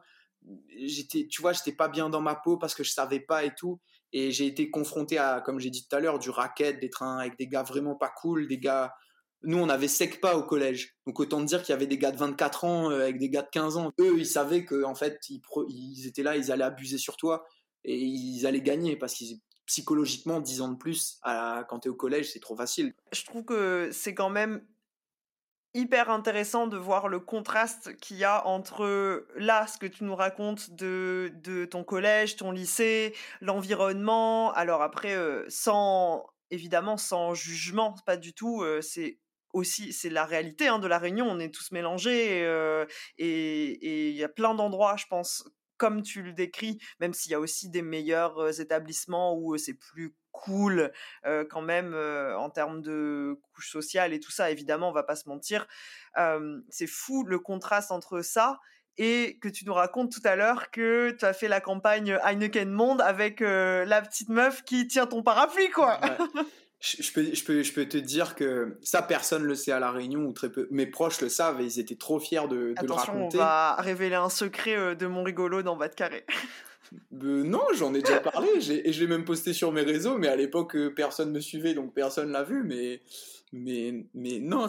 j'étais, tu vois, j'étais pas bien dans ma peau parce que je savais pas et tout. Et j'ai été confronté à, comme j'ai dit tout à l'heure, du racket, des trains avec des gars vraiment pas cool, des gars nous, on avait sec pas au collège. Donc autant dire qu'il y avait des gars de 24 ans euh, avec des gars de 15 ans. Eux, ils savaient que en fait, ils, étaient là, ils allaient abuser sur toi et ils allaient gagner parce qu'ils psychologiquement 10 ans de plus quand tu es au collège, c'est trop facile. Je trouve que c'est quand même hyper intéressant de voir le contraste qu'il y a entre là, ce que tu nous racontes de, de ton collège, ton lycée, l'environnement. Alors après, euh, sans évidemment sans jugement, pas du tout. Euh, c'est aussi c'est la réalité hein, de la Réunion. On est tous mélangés euh, et il y a plein d'endroits, je pense, comme tu le décris, même s'il y a aussi des meilleurs euh, établissements où c'est plus cool quand même en termes de couche sociale et tout ça. Évidemment, on va pas se mentir. c'est fou le contraste entre ça et que tu nous racontes tout à l'heure que tu as fait la campagne Heineken Monde avec la petite meuf qui tient ton parapluie, quoi. Je, peux, je, peux, je peux te dire que ça, personne le sait à La Réunion, ou très peu. Mes proches le savent et ils étaient trop fiers de, de le raconter. on va révéler un secret de mon rigolo dans Bas de Carré. Euh, non, j'en ai déjà parlé et je l'ai même posté sur mes réseaux, mais à l'époque, personne ne me suivait, donc personne l'a vu. Mais, mais, mais non,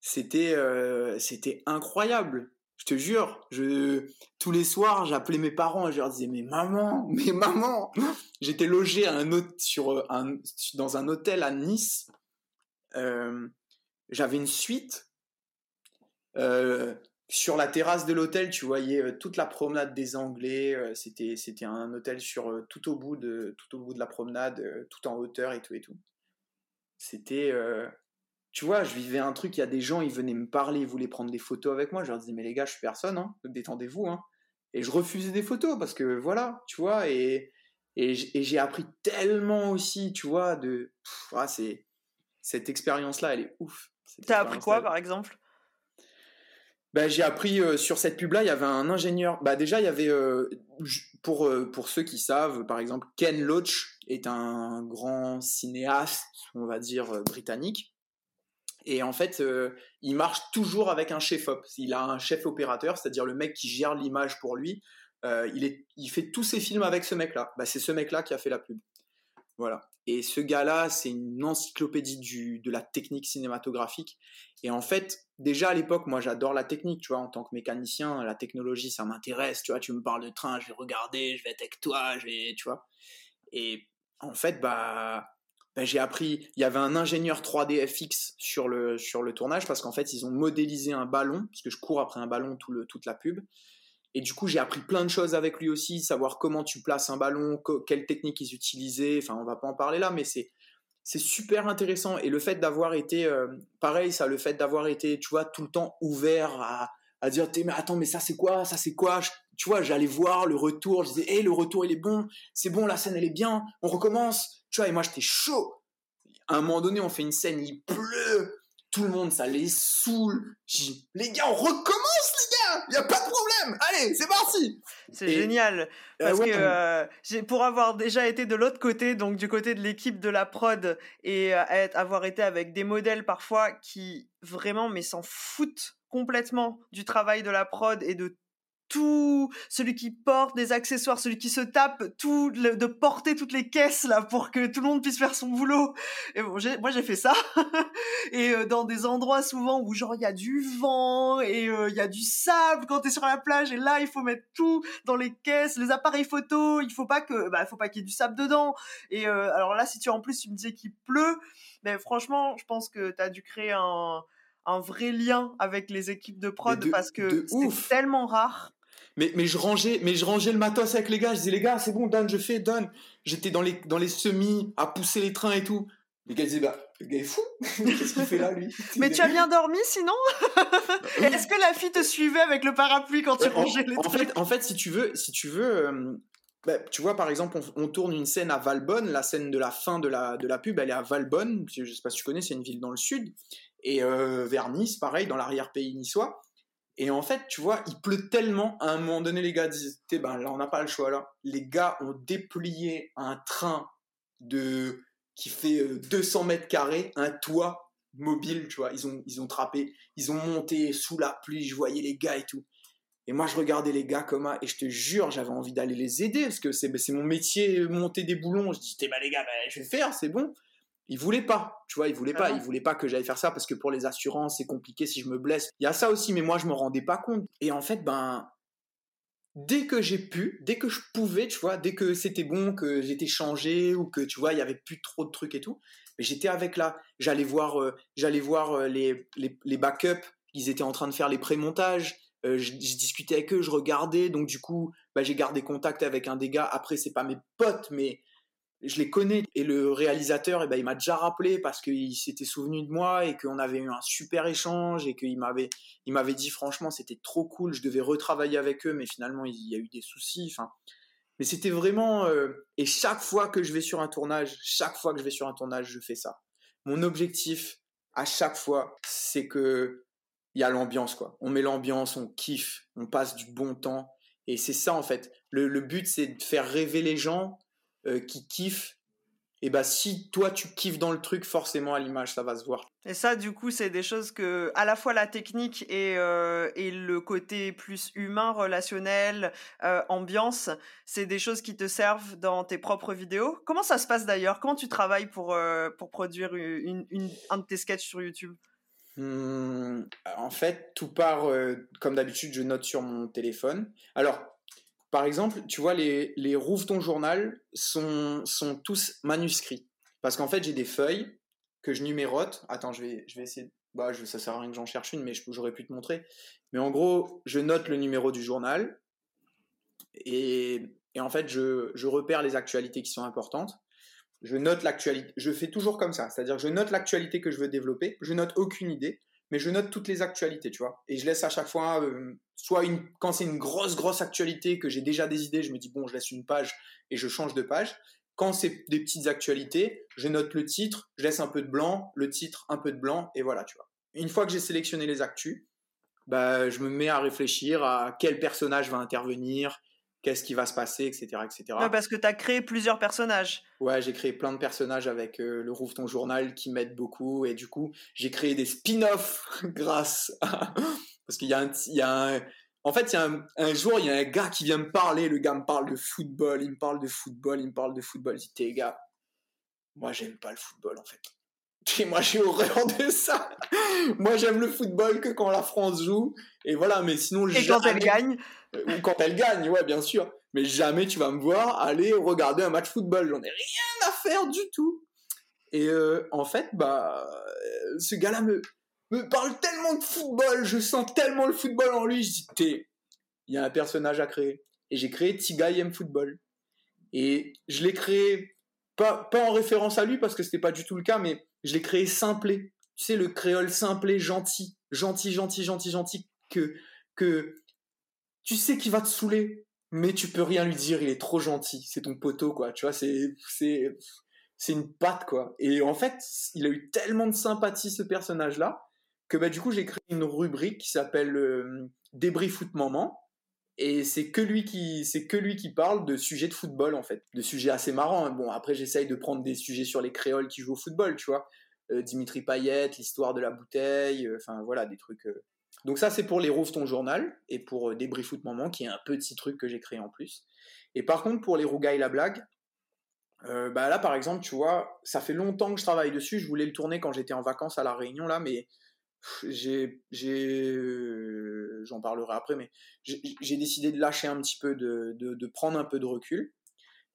c'était, euh, c'était incroyable. Je te jure, je, tous les soirs, j'appelais mes parents et je leur disais, mais maman, mais maman, j'étais logé un, sur un, dans un hôtel à Nice. Euh, j'avais une suite. Euh, sur la terrasse de l'hôtel, tu voyais euh, toute la promenade des Anglais. c'était, c'était un hôtel sur tout au bout de tout au bout de la promenade, tout en hauteur et tout et tout. C'était, tu vois, je vivais un truc, il y a des gens, ils venaient me parler, ils voulaient prendre des photos avec moi. Je leur disais, mais les gars, je suis personne, hein, détendez-vous. Hein. Et je refusais des photos parce que voilà, tu vois, et, et, j'ai appris tellement aussi, tu vois, de. Ah, c'est, cette expérience-là, elle est ouf. T'as appris quoi, par exemple? Bah, j'ai appris euh, sur cette pub-là, il y avait un ingénieur. Bah, déjà, il y avait, euh, pour, euh, pour ceux qui savent, par exemple, Ken Loach est un grand cinéaste, on va dire, britannique. Et en fait, euh, il marche toujours avec un chef-op. Il a un chef opérateur, c'est-à-dire le mec qui gère l'image pour lui. Euh, il, est, il fait tous ses films avec ce mec-là. Bah, c'est ce mec-là qui a fait la pub. Voilà. Et ce gars-là, c'est une encyclopédie de la technique cinématographique. Et en fait, déjà à l'époque, moi j'adore la technique, tu vois, en tant que mécanicien, la technologie, ça m'intéresse, tu vois, tu me parles de train, je vais regarder, je vais être avec toi, je vais, tu vois. Et en fait, bah, ben, j'ai appris, il y avait un ingénieur 3D FX sur le, sur le tournage parce qu'en fait, ils ont modélisé un ballon, parce que je cours après un ballon tout le, toute la pub. Et du coup, j'ai appris plein de choses avec lui aussi, savoir comment tu places un ballon, quelle technique ils utilisaient. Enfin, on va pas en parler là, mais c'est c'est super intéressant. Et le fait d'avoir été, euh, pareil, ça, le fait d'avoir été, tu vois, tout le temps ouvert à, à dire, mais attends, mais ça c'est quoi, ça c'est quoi? Tu vois, j'allais voir le retour, je disais, hé, le retour il est bon, c'est bon, la scène elle est bien, on recommence. Tu vois, et moi j'étais chaud. À un moment donné, on fait une scène, il pleut, tout le monde, ça les saoule. les gars, on recommence, les gars, il y a pas de problème. Allez, c'est parti. C'est génial euh, parce que euh, pour avoir déjà été de l'autre côté, donc du côté de l'équipe de la prod et euh, avoir été avec des modèles parfois qui vraiment mais s'en foutent complètement du travail de la prod et de tout, celui qui porte des accessoires, celui qui se tape tout, de porter toutes les caisses là pour que tout le monde puisse faire son boulot. Et bon, moi j'ai fait ça et dans des endroits souvent où genre il y a du vent et il y a du sable quand t'es sur la plage et là il faut mettre tout dans les caisses, les appareils photo, il faut pas que, bah faut pas qu'il y ait du sable dedans. Et alors là si tu en plus tu me disais qu'il pleut, mais franchement je pense que t'as dû créer un un vrai lien avec les équipes de prod parce que c'est tellement rare mais, mais, je rangeais, mais je rangeais le matos avec les gars. Je disais, les gars, c'est bon, donne, je fais, donne. J'étais dans les, dans les semis, à pousser les trains et tout. Les gars disaient, bah, le gars est fou. Qu'est-ce qu'il fait là, lui? Mais tu as bien dormi sinon? Est-ce que la fille te suivait avec le parapluie quand tu rangeais les en Fait, en fait, si tu veux, si tu veux, euh, bah, tu vois, par exemple, on, tourne une scène à Valbonne. La scène de la fin de la, de la pub, elle est à Valbonne. Je sais pas si tu connais, c'est une ville dans le sud. Et euh, vers Nice, pareil, dans l'arrière-pays niçois. Et en fait, tu vois, il pleut tellement, à un moment donné, les gars disent, ben là, on n'a pas le choix là. Les gars ont déplié un train de qui fait 200 euh, mètres carrés, un toit mobile, tu vois. Ils ont, ils ont trappé, ils ont monté sous la pluie, je voyais les gars et tout. Et moi, je regardais les gars comme ça, et je te jure, j'avais envie d'aller les aider, parce que c'est mon métier, monter des boulons. Je disais, bah les gars, bah, je vais faire, c'est bon il voulait pas, tu vois, il voulait pas, ah il voulait pas que j'aille faire ça parce que pour les assurances, c'est compliqué si je me blesse. Il y a ça aussi, mais moi, je me rendais pas compte. Et en fait, ben, dès que j'ai pu, dès que je pouvais, tu vois, dès que c'était bon, que j'étais changé ou que, tu vois, il y avait plus trop de trucs et tout, mais j'étais avec là, j'allais voir, euh, j'allais voir euh, les, les, backups, ils étaient en train de faire les pré-montages, euh, je, discutais avec eux, je regardais, donc du coup, bah, j'ai gardé contact avec un des gars. Après, c'est pas mes potes, mais je les connais et le réalisateur eh ben, il m'a déjà rappelé parce qu'il s'était souvenu de moi et qu'on avait eu un super échange et qu'il m'avait il m'avait dit franchement c'était trop cool je devais retravailler avec eux mais finalement il y a eu des soucis enfin mais c'était vraiment euh, et chaque fois que je vais sur un tournage chaque fois que je vais sur un tournage je fais ça mon objectif à chaque fois c'est que il y a l'ambiance, quoi. On met l'ambiance, on kiffe, on passe du bon temps. Et c'est ça, en fait. Le, but, c'est de faire rêver les gens euh, qui kiffent. Et bah, si toi, tu kiffes dans le truc, forcément, à l'image, ça va se voir. Et ça, du coup, c'est des choses que, à la fois la technique et, euh, et le côté plus humain, relationnel, euh, ambiance, c'est des choses qui te servent dans tes propres vidéos. Comment ça se passe d'ailleurs? Comment tu travailles pour, pour produire une, un de tes sketchs sur YouTube? Mmh, en fait, tout part, euh, comme d'habitude, je note sur mon téléphone. Alors, par exemple, tu vois, les, les Rouvre ton journal sont, sont tous manuscrits. Parce qu'en fait, j'ai des feuilles que je numérote. Attends, je vais, je vais essayer. Bah, je, ça sert à rien que j'en cherche une, mais j'aurais pu te montrer. Mais en gros, je note le numéro du journal. Et, et en fait, je, je repère les actualités qui sont importantes je note l'actualité. Je fais toujours comme ça, c'est-à-dire je note l'actualité que je veux développer, je note aucune idée, mais je note toutes les actualités, tu vois. Et je laisse à chaque fois, euh, soit une, quand c'est une grosse, grosse actualité que j'ai déjà des idées, je me dis, bon, je laisse une page et je change de page. Quand c'est des petites actualités, je note le titre, je laisse un peu de blanc, le titre, un peu de blanc, et voilà, tu vois. Une fois que j'ai sélectionné les actus, bah, je me mets à réfléchir à quel personnage va intervenir, qu'est-ce qui va se passer, etc. etc. parce que tu as créé plusieurs personnages. Ouais, j'ai créé plein de personnages avec euh, le Rouvre ton journal qui m'aide beaucoup. Et du coup, j'ai créé des spin-offs grâce à... Parce qu'il y a un... Il y a un... En fait, il y a un, jour, il y a un gars qui vient me parler. Le gars me parle de football. Il me parle de football. Il me parle de football. Je dis, t'es gars, moi, j'aime pas le football, en fait. Et moi, j'ai horreur de ça. moi, j'aime le football que quand la France joue. Et voilà, mais sinon, Et quand elle gagne ou quand elle gagne, ouais, bien sûr. Mais jamais tu vas me voir aller regarder un match football. J'en ai rien à faire du tout. Et euh, en fait, bah, euh, ce gars-là me, me parle tellement de football. Je sens tellement le football en lui. Je dis, t'es, il y a un personnage à créer. Et j'ai créé Tiga aime football. Et je l'ai créé, pas, pas en référence à lui parce que c'était pas du tout le cas, mais je l'ai créé simplé. Tu sais, le créole simplé, gentil, gentil, gentil, gentil, gentil, que, que tu sais qu'il va te saouler, mais tu peux rien lui dire, il est trop gentil, c'est ton poteau, quoi. Tu vois, c'est, c'est, c'est une patte, quoi. Et en fait, il a eu tellement de sympathie, ce personnage-là, que bah, du coup, j'ai créé une rubrique qui s'appelle euh, foot. Et c'est que lui qui, c'est que lui qui parle de sujets de football, en fait. De sujets assez marrants. Hein. Bon, après, j'essaye de prendre des sujets sur les créoles qui jouent au football, tu vois. Euh, Dimitri Payet, l'histoire de la bouteille, euh, enfin, voilà, des trucs donc ça, c'est pour les Rouvre ton journal et pour euh, Foot Moment, qui est un petit truc que j'ai créé en plus. Et par contre, pour les Rougailles la blague, euh, bah là, par exemple, tu vois, ça fait longtemps que je travaille dessus. Je voulais le tourner quand j'étais en vacances à La Réunion, là, mais j'ai, euh, j'en parlerai après, mais j'ai décidé de lâcher un petit peu, de, prendre un peu de recul.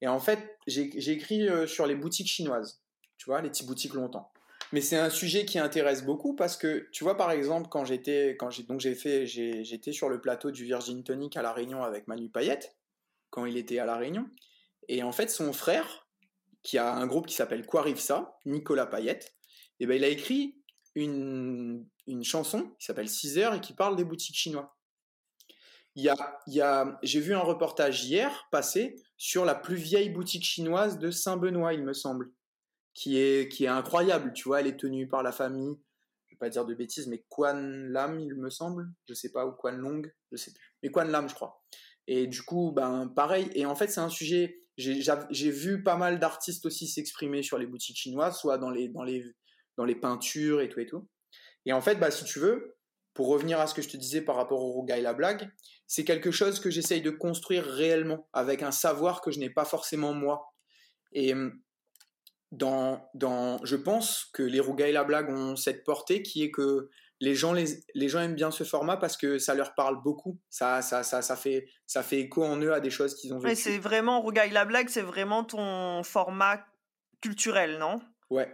Et en fait, j'ai écrit sur les boutiques chinoises, tu vois, les petits boutiques longtemps. Mais c'est un sujet qui intéresse beaucoup parce que tu vois par exemple quand j'étais quand j'ai fait sur le plateau du Virgin Tonic à la Réunion avec Manu Payette quand il était à la Réunion et en fait son frère qui a un groupe qui s'appelle Quoi Nicolas Payette et eh ben il a écrit une, une chanson qui s'appelle 6 heures et qui parle des boutiques chinois. Il y a, y a, j'ai vu un reportage hier passer sur la plus vieille boutique chinoise de Saint-Benoît, il me semble qui est, qui est incroyable, tu vois, elle est tenue par la famille, je vais pas dire de bêtises, mais Quan Lam, il me semble, je sais pas, ou Quan Long, je sais plus, mais Quan Lam, je crois. Et du coup, ben, pareil, et en fait, c'est un sujet, j'ai vu pas mal d'artistes aussi s'exprimer sur les boutiques chinoises, soit dans les, dans les, dans les peintures et tout et tout. Et en fait, bah, si tu veux, pour revenir à ce que je te disais par rapport au Rougail la blague, c'est quelque chose que j'essaye de construire réellement, avec un savoir que je n'ai pas forcément moi. Et dans, dans, je pense que les Rouga et la blague ont cette portée qui est que les gens, les, les, gens aiment bien ce format parce que ça leur parle beaucoup. Ça, ça, ça, ça, fait, ça fait écho en eux à des choses qu'ils ont vécues. c'est vraiment, Rouga et la blague, c'est vraiment ton format culturel, non? Ouais.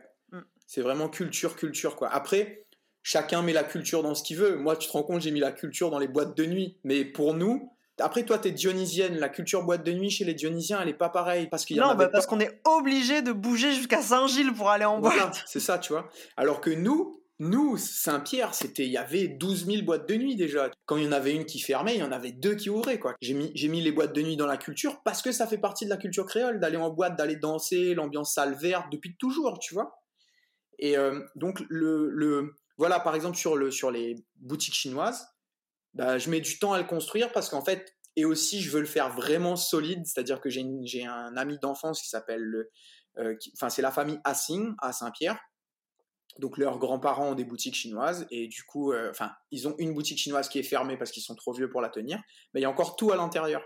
C'est vraiment culture, culture, quoi. Après, chacun met la culture dans ce qu'il veut. Moi, tu te rends compte, j'ai mis la culture dans les boîtes de nuit. Mais pour nous, après, toi, tu es dionysienne. La culture boîte de nuit chez les dionysiens, elle n'est pas pareille. Parce qu'il y non, bah parce qu'on est obligé de bouger jusqu'à Saint-Gilles pour aller en boîte. C'est ça, tu vois. Alors que nous, nous, Saint-Pierre, c'était, il y avait 12 000 boîtes de nuit déjà. Quand il y en avait une qui fermait, il y en avait deux qui ouvraient, quoi. J'ai mis, j'ai mis les boîtes de nuit dans la culture parce que ça fait partie de la culture créole, d'aller en boîte, d'aller danser, l'ambiance salle verte depuis toujours, tu vois. Et euh, donc, le, le, voilà, par exemple, sur, le, sur les boutiques chinoises, bah, je mets du temps à le construire parce qu'en fait, et aussi, je veux le faire vraiment solide, c'est-à-dire que j'ai un ami d'enfance qui s'appelle, euh, enfin, c'est la famille Assing à Saint-Pierre. Donc leurs grands-parents ont des boutiques chinoises et du coup, euh, enfin, ils ont une boutique chinoise qui est fermée parce qu'ils sont trop vieux pour la tenir, mais il y a encore tout à l'intérieur.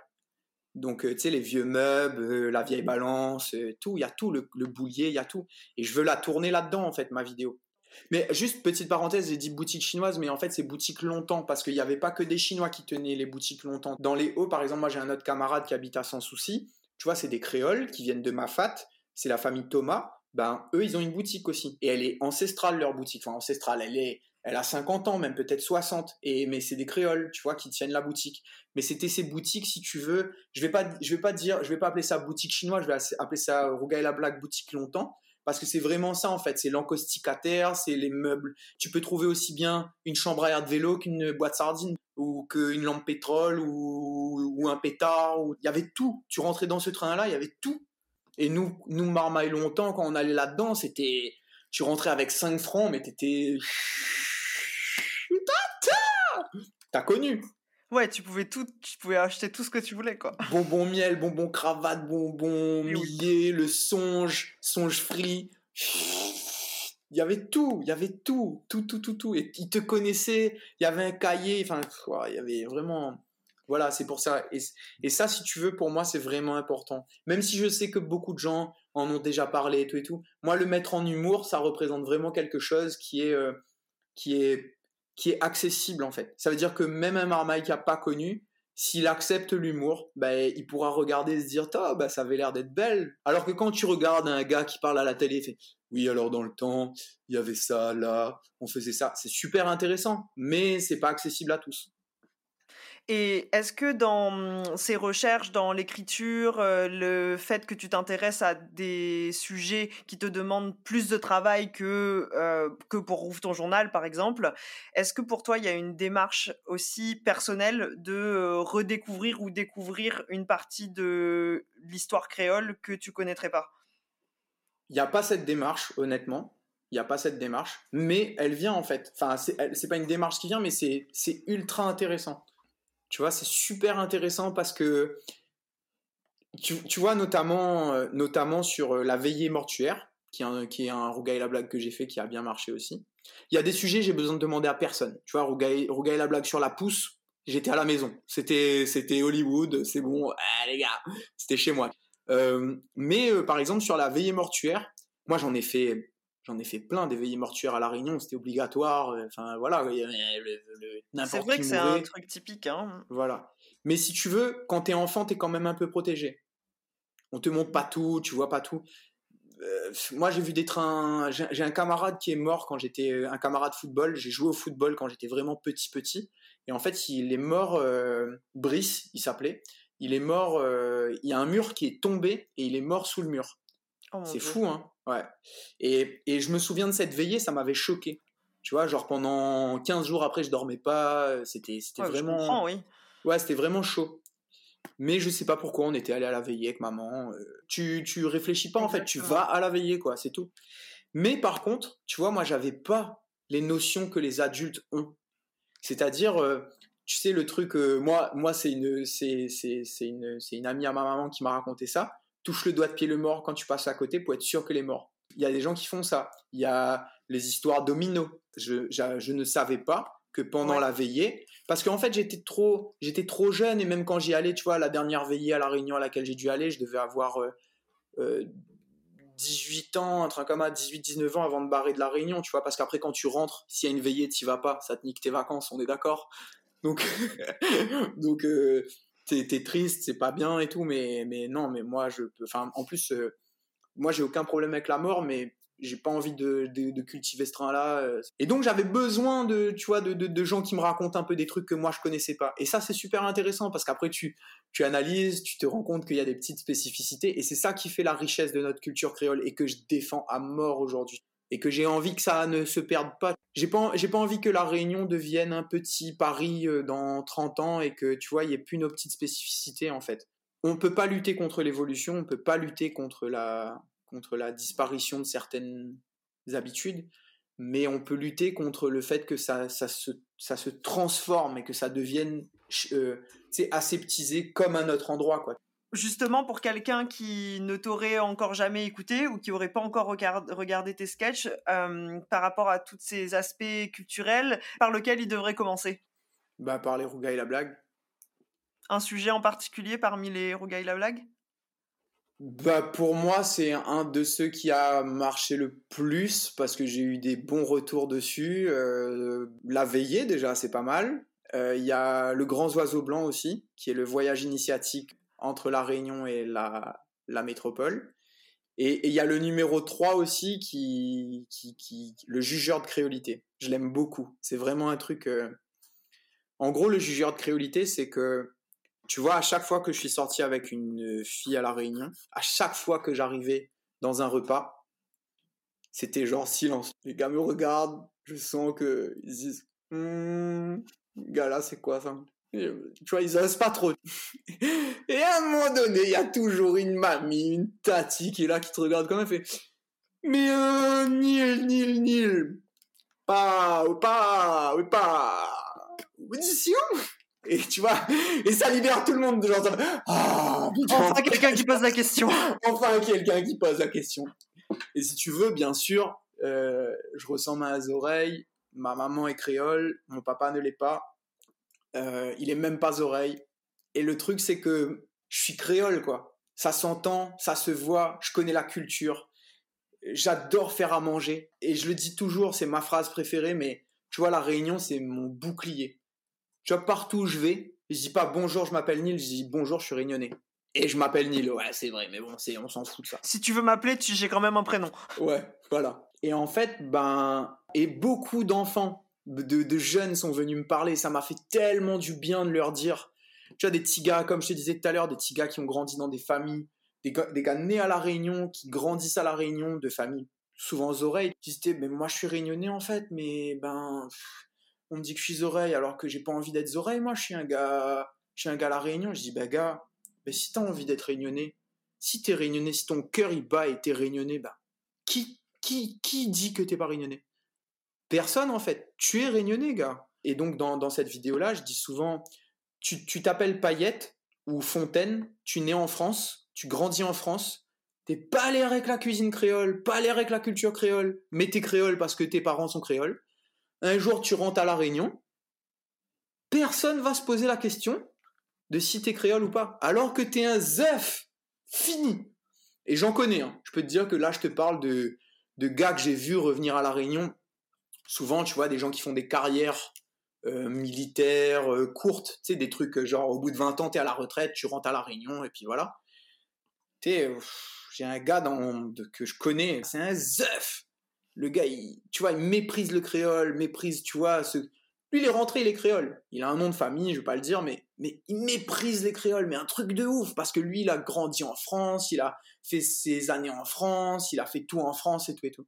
Donc, euh, tu sais, les vieux meubles, la vieille balance, tout, il y a tout, le, le boulier, il y a tout. Et je veux la tourner là-dedans, en fait, ma vidéo. Mais juste petite parenthèse, j'ai dit boutique chinoise, mais en fait c'est boutique longtemps parce qu'il n'y avait pas que des Chinois qui tenaient les boutiques longtemps. Dans les Hauts, par exemple, moi j'ai un autre camarade qui habite à Sans Souci. Tu vois, c'est des créoles qui viennent de Mafat. C'est la famille Thomas. Ben eux, ils ont une boutique aussi et elle est ancestrale leur boutique. Enfin ancestrale, elle est, elle a 50 ans, même peut-être 60. Et mais c'est des créoles, tu vois, qui tiennent la boutique. Mais c'était ces boutiques, si tu veux. Je vais pas, je vais pas dire, je vais pas appeler ça boutique chinoise. Je vais appeler ça Rougaïla Black boutique longtemps parce que c'est vraiment ça en fait, c'est l'encausticataire, c'est les meubles. Tu peux trouver aussi bien une chambre à air de vélo qu'une boîte sardine ou qu'une lampe pétrole ou, un pétard. Il y avait tout. Tu rentrais dans ce train-là, il y avait tout. Et nous, nous marmaille longtemps quand on allait là-dedans, c'était, tu rentrais avec 5 francs, mais t'étais, t'as connu. Ouais, tu pouvais tout, tu pouvais acheter tout ce que tu voulais, quoi. Bonbon miel, bonbon cravate, bonbon millier, le songe, songe free. Il y avait tout, il y avait tout, tout, tout, tout, tout. Et ils te connaissaient, il y avait un cahier, enfin, il y avait vraiment. Voilà, c'est pour ça. Et, ça, si tu veux, pour moi, c'est vraiment important. Même si je sais que beaucoup de gens en ont déjà parlé et tout et tout. Moi, le mettre en humour, ça représente vraiment quelque chose qui est, euh, qui est qui est accessible en fait. Ça veut dire que même un marmaille qui n'a pas connu, s'il accepte l'humour, bah, il pourra regarder et se dire oh, bah, ça avait l'air d'être belle. Alors que quand tu regardes un gars qui parle à la télé et fait oui alors dans le temps il y avait ça là, on faisait ça, c'est super intéressant, mais c'est pas accessible à tous. Et est-ce que dans mmh, ces recherches, dans l'écriture, le fait que tu t'intéresses à des sujets qui te demandent plus de travail que, que pour Rouvre ton journal, par exemple, est-ce que pour toi, il y a une démarche aussi personnelle de redécouvrir ou découvrir une partie de l'histoire créole que tu connaîtrais pas? Il n'y a pas cette démarche, honnêtement. Il n'y a pas cette démarche, mais elle vient en fait. Enfin, c'est pas une démarche qui vient, mais c'est ultra intéressant. Tu vois, c'est super intéressant parce que tu, vois notamment, euh, notamment sur euh, la veillée mortuaire, qui est un, qui est un la blague que j'ai fait qui a bien marché aussi. Il y a des sujets, j'ai besoin de demander à personne. Tu vois, Rougaille, la blague sur la pousse, j'étais à la maison. C'était, c'était Hollywood, c'est bon, les gars, c'était chez moi. Euh, mais par exemple, sur la veillée mortuaire, moi j'en ai fait J'en ai fait plein des veillées mortuaires à La Réunion, c'était obligatoire. Euh, enfin, voilà, C'est vrai que c'est un truc typique. Hein. Voilà. Mais si tu veux, quand t'es enfant, t'es quand même un peu protégé. On te montre pas tout, tu vois pas tout. Euh, moi, j'ai vu des trains. J'ai un camarade qui est mort quand j'étais euh, un camarade football. J'ai joué au football quand j'étais vraiment petit, petit. Et en fait, il est mort. Brice, il s'appelait. Il est mort. il y a un mur qui est tombé et il est mort sous le mur. Oh c'est fou, hein Ouais. Et, et, je me souviens de cette veillée, ça m'avait choqué. Tu vois, genre pendant 15 jours après, je dormais pas. C'était c'était vraiment. oui. Ouais, c'était vraiment chaud. Mais je sais pas pourquoi on était allé à la veillée avec maman. Euh, tu, tu réfléchis pas en fait, tu vas à la veillée quoi, c'est tout. Mais par contre, tu vois, moi j'avais pas les notions que les adultes ont. C'est-à-dire, euh, tu sais, le truc, euh, moi, moi c'est une, c'est, c'est, c'est une, c'est une amie à ma maman qui m'a raconté ça touche le doigt de pied le mort quand tu passes à côté pour être sûr que est mort. Il y a des gens qui font ça. Il y a les histoires domino. Je, je, ne savais pas que pendant la veillée, parce qu'en fait j'étais trop, j'étais trop jeune et même quand j'y allais, tu vois, la dernière veillée à la réunion à laquelle j'ai dû aller, je devais avoir 18 euh, euh, ans, un truc comme ça, 18-19 ans avant de barrer de la réunion, tu vois, parce qu'après quand tu rentres, s'il y a une veillée, tu vas pas, ça te nique tes vacances, on est d'accord. Donc, donc euh, t'es triste, c'est pas bien et tout, mais, mais non, mais moi, je peux. Enfin, en plus, euh, moi, j'ai aucun problème avec la mort, mais j'ai pas envie de, de, cultiver ce train-là. Euh. Et donc, j'avais besoin de, tu vois, de, de, gens qui me racontent un peu des trucs que moi, je connaissais pas. Et ça, c'est super intéressant parce qu'après, tu, tu analyses, tu te rends compte qu'il y a des petites spécificités. Et c'est ça qui fait la richesse de notre culture créole et que je défends à mort aujourd'hui et que j'ai envie que ça ne se perde pas. J'ai pas, j'ai pas envie que la Réunion devienne un petit Paris euh, dans 30 ans et que, tu vois, il n'y ait plus nos petites spécificités, en fait. On ne peut pas lutter contre l'évolution, on ne peut pas lutter contre la, contre la disparition de certaines habitudes, mais on peut lutter contre le fait que ça, ça, se, ça se transforme et que ça devienne euh, aseptisé comme un autre endroit. Quoi. Justement, pour quelqu'un qui ne t'aurait encore jamais écouté ou qui n'aurait pas encore regardé tes sketchs, euh, par rapport à tous ces aspects culturels, par lequel il devrait commencer? Bah, Par les rougailles la blague. Un sujet en particulier parmi les rougailles la blague? Bah pour moi, c'est un de ceux qui a marché le plus parce que j'ai eu des bons retours dessus. Euh, la veillée, déjà, c'est pas mal. Euh, il y a le Grand Oiseau Blanc aussi, qui est le voyage initiatique entre la Réunion et la, métropole. Et il y a le numéro 3 aussi, qui, qui, qui le jugeur de créolité. Je l'aime beaucoup. C'est vraiment un truc. Euh, en gros, le jugeur de créolité, c'est que tu vois, à chaque fois que je suis sorti avec une fille à La Réunion, à chaque fois que j'arrivais dans un repas, c'était genre silence. Les gars me regardent, je sens qu'ils disent hum, gars là, c'est quoi ça? Tu vois, ils osent pas trop. Et à un moment donné, il y a toujours une mamie, une tati qui est là, qui te regarde comme elle fait Mais euh, Nil, Nil, Nil, pas, pas, pas, audition et tu vois, et ça libère tout le monde de genre, ah, enfin quelqu'un qui pose la question. enfin quelqu'un qui pose la question. Et si tu veux, bien sûr, euh, je ressemble à oreilles. Ma maman est créole, mon papa ne l'est pas. Euh, il est même pas oreille. Et le truc, c'est que je suis créole, quoi. Ça s'entend, ça se voit, je connais la culture. J'adore faire à manger. Et je le dis toujours, c'est ma phrase préférée, mais tu vois, la réunion, c'est mon bouclier tu vois, partout où je vais, je dis pas bonjour, je m'appelle Neil, je dis bonjour, je suis réunionnais. Et je m'appelle Neil, ouais, c'est vrai, mais bon, c'est, on s'en fout de ça. Si tu veux m'appeler, j'ai quand même un prénom. Ouais, voilà. Et en fait, ben, et beaucoup d'enfants, de, jeunes sont venus me parler, ça m'a fait tellement du bien de leur dire. Tu vois, des petits gars, comme je te disais tout à l'heure, des petits gars qui ont grandi dans des familles, des gars, des gars nés à La Réunion, qui grandissent à La Réunion, de familles souvent aux oreilles, qui disaient, mais moi je suis réunionnais en fait, mais ben, on me dit que je suis oreille alors que j'ai pas envie d'être oreille. Moi, je suis un gars, je suis un gars à la Réunion. Je dis, bah gars, bah, si t'as envie d'être réunionnais, si t'es réunionnais, si ton cœur il bat et t'es réunionnais, bah qui, qui, qui dit que t'es pas réunionnais? Personne en fait. Tu es réunionnais, gars. Et donc dans, cette vidéo-là, je dis souvent, tu t'appelles Paillette ou Fontaine, tu nais en France, tu grandis en France, t'es pas l'air avec la cuisine créole, pas l'air avec la culture créole, mais t'es créole parce que tes parents sont créoles un jour tu rentres à la Réunion, personne va se poser la question de si t'es créole ou pas, alors que t'es un zeuf fini. Et j'en connais, hein. je peux te dire que là je te parle de, de gars que j'ai vus revenir à la Réunion. Souvent, tu vois, des gens qui font des carrières euh, militaires euh, courtes, tu sais, des trucs euh, genre au bout de 20 ans, t'es à la retraite, tu rentres à la Réunion, et puis voilà. Tu j'ai un gars dans, que je connais, c'est un zeuf le gars, tu vois, il méprise le créole, méprise, tu vois, ce... lui, il est rentré, il est créole. Il a un nom de famille, je vais pas le dire, mais, mais il méprise les créoles, mais un truc de ouf, parce que lui, il a grandi en France, il a fait ses années en France, il a fait tout en France et tout et tout.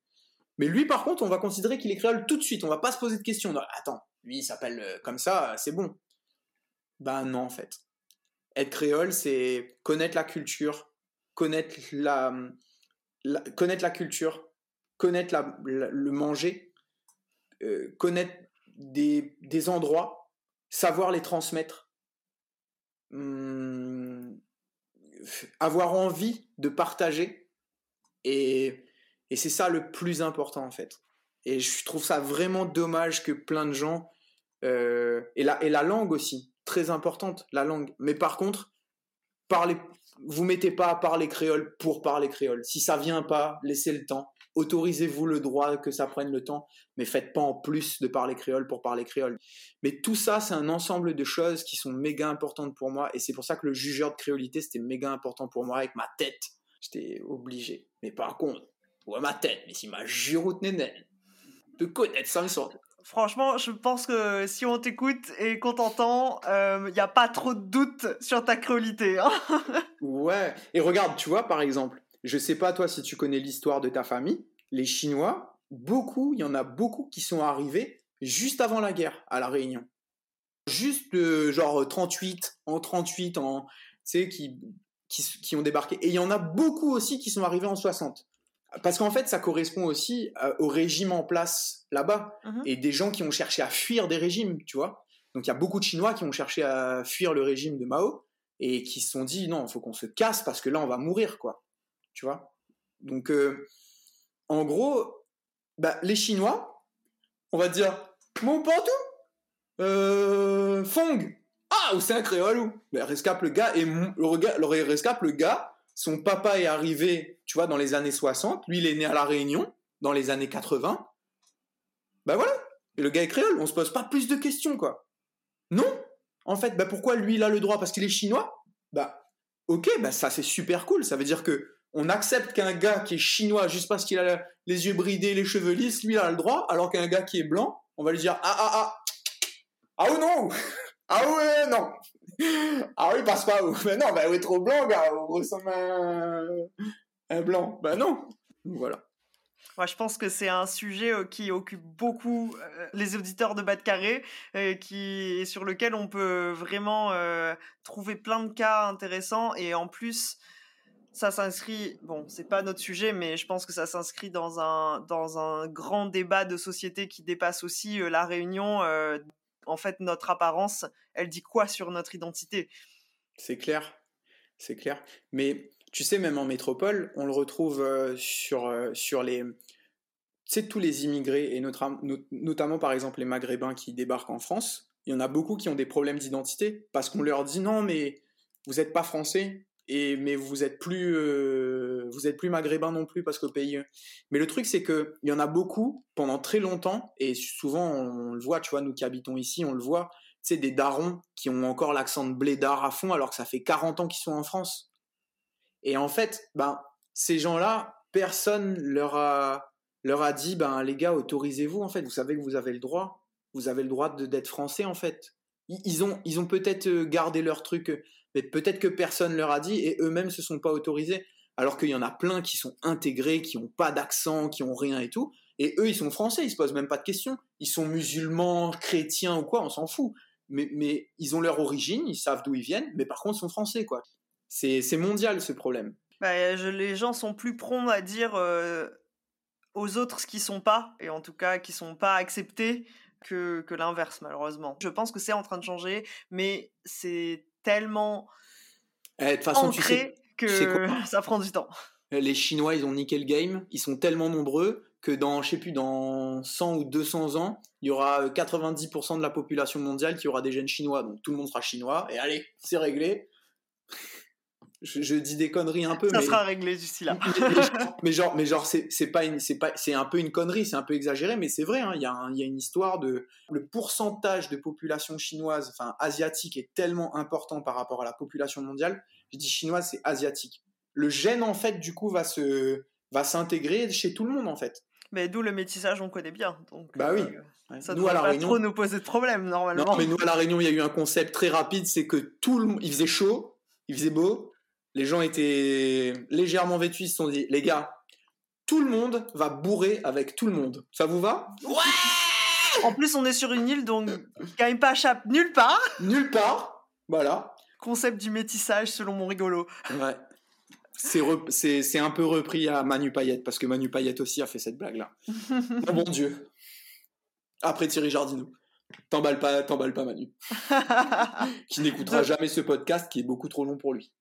Mais lui, par contre, on va considérer qu'il est créole tout de suite, on va pas se poser de questions. attends, lui, il s'appelle euh, comme ça, c'est bon. Ben non, en fait. Être créole, c'est connaître la culture, connaître la, connaître la culture, connaître le manger, euh, connaître des, endroits, savoir les transmettre, hum, avoir envie de partager. Et, c'est ça le plus important en fait. Et je trouve ça vraiment dommage que plein de gens... Euh, et, la, et la langue aussi, très importante, la langue. Mais par contre, parlez, vous mettez pas à parler créole pour parler créole. Si ça vient pas, laissez le temps autorisez-vous le droit que ça prenne le temps, mais faites pas en plus de parler créole pour parler créole. Mais tout ça, c'est un ensemble de choses qui sont méga importantes pour moi, et c'est pour ça que le jugeur de créolité, c'était méga important pour moi avec ma tête. J'étais obligé. Mais par contre, ouais, ma tête, mais si ma juroute nénène, de connaître sort. Franchement, je pense que si on t'écoute et qu'on t'entend, il euh, n'y a pas trop de doute sur ta créolité. Hein. ouais, et regarde, tu vois, par exemple, je sais pas toi si tu connais l'histoire de ta famille. Les Chinois, beaucoup, il y en a beaucoup qui sont arrivés juste avant la guerre à la Réunion. Juste euh, genre 38, en 38, en, tu sais, qui, qui, ont débarqué. Et il y en a beaucoup aussi qui sont arrivés en 60. Parce qu'en fait, ça correspond aussi euh, au régime en place là-bas Mhm. et des gens qui ont cherché à fuir des régimes, tu vois. Donc il y a beaucoup de Chinois qui ont cherché à fuir le régime de Mao et qui se sont dit non, il faut qu'on se casse parce que là on va mourir, quoi. Tu vois? Donc euh, en gros, bah, les Chinois, on va dire mon pantou, euh, Fong, ah ou c'est un créole ou, ben, rescape le gars et le, le rescape le gars. Son papa est arrivé, tu vois, dans les années 60. Lui, il est né à La Réunion dans les années 80. Bah voilà. Et le gars est créole. On se pose pas plus de questions, quoi. Non. En fait, bah pourquoi lui, il a le droit? Parce qu'il est chinois? Bah, ok, bah ça, c'est super cool. Ça veut dire que on accepte qu'un gars qui est chinois, juste parce qu'il a les yeux bridés, les cheveux lisses, lui, il a le droit. Alors qu'un gars qui est blanc, on va lui dire Ah, ah, ah Ah ou non? Ah ouais, non Ah oui, passe pas. Mais non, bah oui, trop blanc, gars. On ressemble à un, blanc. Bah non. Voilà. Ouais, je pense que c'est un sujet euh, qui occupe beaucoup euh, les auditeurs de Bas de Carré, euh, qui, et sur lequel on peut vraiment trouver plein de cas intéressants. Et en plus, ça s'inscrit, bon, c'est pas notre sujet, mais je pense que ça s'inscrit dans un, dans un grand débat de société qui dépasse aussi la réunion. En fait, notre apparence, elle dit quoi sur notre identité? C'est clair, c'est clair. Mais tu sais, même en métropole, on le retrouve euh, sur, euh, sur les... Tu tous les immigrés, et notamment par exemple les Maghrébins qui débarquent en France, il y en a beaucoup qui ont des problèmes d'identité parce qu'on leur dit non, mais vous n'êtes pas français, et, mais vous êtes plus, euh, vous êtes plus Maghrébin non plus parce qu'au pays. Mais le truc, c'est que il y en a beaucoup pendant très longtemps, et souvent on le voit, tu vois, nous qui habitons ici, on le voit, tu sais, des darons qui ont encore l'accent de blédard à fond alors que ça fait 40 ans qu'ils sont en France. Et en fait, ben, ces gens-là, personne leur a, leur a dit, ben, les gars, autorisez-vous, en fait. Vous savez que vous avez le droit. Vous avez le droit d'être français, en fait. Ils, ont, ils ont peut-être euh, gardé leur truc, mais peut-être que personne leur a dit et eux-mêmes se sont pas autorisés. Alors qu'il y en a plein qui sont intégrés, qui ont pas d'accent, qui ont rien et tout. Et eux, ils sont français, ils se posent même pas de questions. Ils sont musulmans, chrétiens ou quoi, on s'en fout. Mais, mais ils ont leur origine, ils savent d'où ils viennent, mais par contre, ils sont français, quoi. C'est mondial, ce problème. Bah, les gens sont plus prompts à dire euh, aux autres ce qu'ils sont pas, et en tout cas qui sont pas acceptés, que, que l'inverse, malheureusement. Je pense que c'est en train de changer, mais c'est tellement Eh, De toute façon, tu sais, ancré que tu sais quoi ça prend du temps. les Chinois, ils ont niqué le game. Ils sont tellement nombreux que dans, je sais plus, dans 100 ou 200 ans, il y aura 90% de la population mondiale qui aura des gènes chinois. Donc tout le monde sera chinois. Et allez, c'est réglé. Je, je dis des conneries un peu, Ça mais... sera réglé d'ici là. mais, genre- mais genre, c'est c'est pas une, c'est pas, c'est un peu une connerie, c'est un peu exagéré, mais c'est vrai. hein, Il y a, un- y a une histoire de le pourcentage de population chinoise, enfin asiatique, est tellement important par rapport à la population mondiale. Je dis chinoise, c'est asiatique. Le gène en fait, du coup, va se, va s'intégrer chez tout le monde en fait. Mais d'où le métissage, on connaît bien. Donc, Bah oui. euh. Ça à la pas Réunion, trop nous poser de problème, normalement. non, mais nous à la Réunion, il y a eu un concept très rapide, c'est que tout le, monde- il faisait chaud, il faisait beau, les gens étaient légèrement vêtus, ils se sont dit, les gars, tout le monde va bourrer avec tout le monde. Ça vous va? En plus, on est sur une île, donc quand même pas chape nulle part. Nulle part. Voilà. Concept du métissage, selon mon rigolo. Ouais. C'est un peu repris à Manu Payette, parce que Manu Payette aussi a fait cette blague-là. oh mon Dieu. Après Thierry Jardinou. T'emballes pas, t'emballes pas Manu. Qui n'écoutera jamais ce podcast qui est beaucoup trop long pour lui.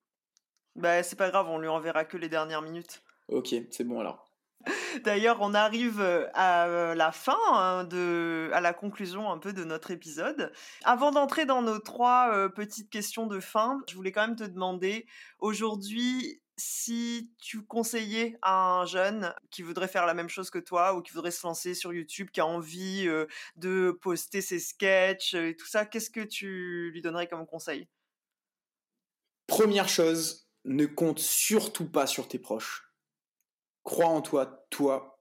Bah, c'est pas grave, on lui enverra que les dernières minutes. Ok, c'est bon alors. D'ailleurs, on arrive euh, à euh, la fin, hein, de, à la conclusion un peu de notre épisode. Avant d'entrer dans nos trois euh, petites questions de fin, je voulais quand même te demander aujourd'hui si tu conseillais à un jeune qui voudrait faire la même chose que toi ou qui voudrait se lancer sur YouTube, qui a envie euh, de poster ses sketchs et tout ça, qu'est-ce que tu lui donnerais comme conseil? Première chose, ne compte surtout pas sur tes proches. Crois en toi, toi.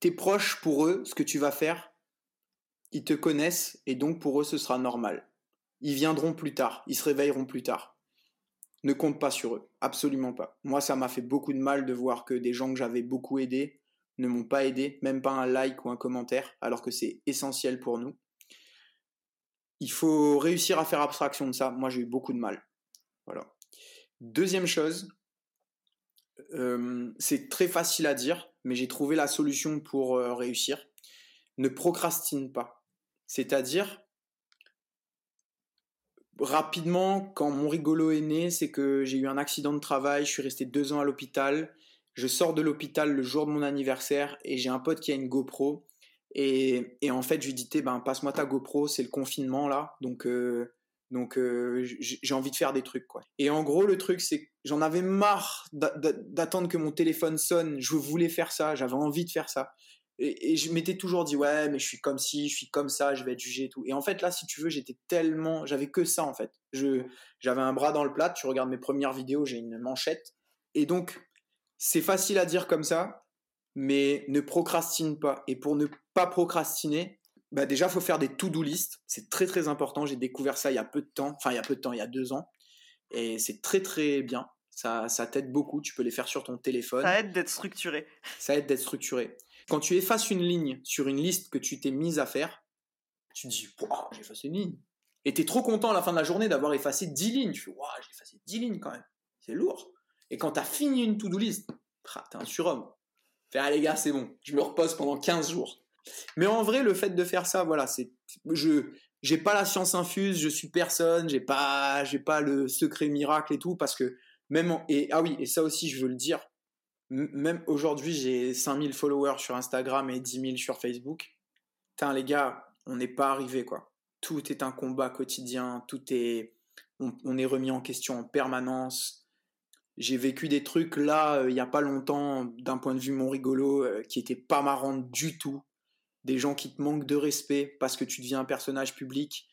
Tes proches, pour eux, ce que tu vas faire, ils te connaissent et donc pour eux, ce sera normal. Ils viendront plus tard, ils se réveilleront plus tard. Ne compte pas sur eux, absolument pas. Moi, ça m'a fait beaucoup de mal de voir que des gens que j'avais beaucoup aidés ne m'ont pas aidé, même pas un like ou un commentaire, alors que c'est essentiel pour nous. Il faut réussir à faire abstraction de ça. Moi, j'ai eu beaucoup de mal. Voilà. Deuxième chose, euh, c'est très facile à dire, mais j'ai trouvé la solution pour euh, réussir. Ne procrastine pas. C'est-à-dire, rapidement, quand mon rigolo est né, c'est que j'ai eu un accident de travail, je suis resté deux ans à l'hôpital. Je sors de l'hôpital le jour de mon anniversaire et j'ai un pote qui a une GoPro. Et, en fait, je lui dis, ben, passe-moi ta GoPro, c'est le confinement là. Donc, euh, donc euh, j'ai envie de faire des trucs quoi. Et en gros le truc c'est que j'en avais marre d'attendre que mon téléphone sonne. Je voulais faire ça, j'avais envie de faire ça. Et, je m'étais toujours dit ouais mais je suis comme si, je suis comme ça, je vais être jugé et tout. Et en fait là si tu veux j'étais tellement, j'avais que ça en fait. Je j'avais un bras dans le plat. Tu regardes mes premières vidéos, j'ai une manchette. Et donc c'est facile à dire comme ça, mais ne procrastine pas. Et pour ne pas procrastiner, bah déjà, il faut faire des to-do list. C'est très très important. J'ai découvert ça il y a peu de temps. Enfin, il y a peu de temps, il y a deux ans. Et c'est très très bien. Ça, ça t'aide beaucoup. Tu peux les faire sur ton téléphone. Ça aide d'être structuré. Ça aide d'être structuré. Quand tu effaces une ligne sur une liste que tu t'es mise à faire, tu te dis, j'ai effacé une ligne. Et tu es trop content à la fin de la journée d'avoir effacé 10 lignes. Tu fais, j'ai effacé 10 lignes quand même. C'est lourd. Et quand tu as fini une to-do list, t'es un surhomme. Fais, ah les gars, c'est bon. Je me repose pendant 15 jours. Mais en vrai, le fait de faire ça, voilà, c'est, je, j'ai pas la science infuse, je suis personne, j'ai pas, j'ai pas le secret miracle et tout, parce que même, et, ah oui, et ça aussi, je veux le dire, même aujourd'hui, j'ai 5000 followers sur Instagram et 10 000 sur Facebook. Putain, les gars, on n'est pas arrivé, quoi. Tout est un combat quotidien, tout est, on, est remis en question en permanence. J'ai vécu des trucs là, euh, il y a pas longtemps, d'un point de vue mon rigolo, euh, qui était pas marrant du tout des gens qui te manquent de respect parce que tu deviens un personnage public.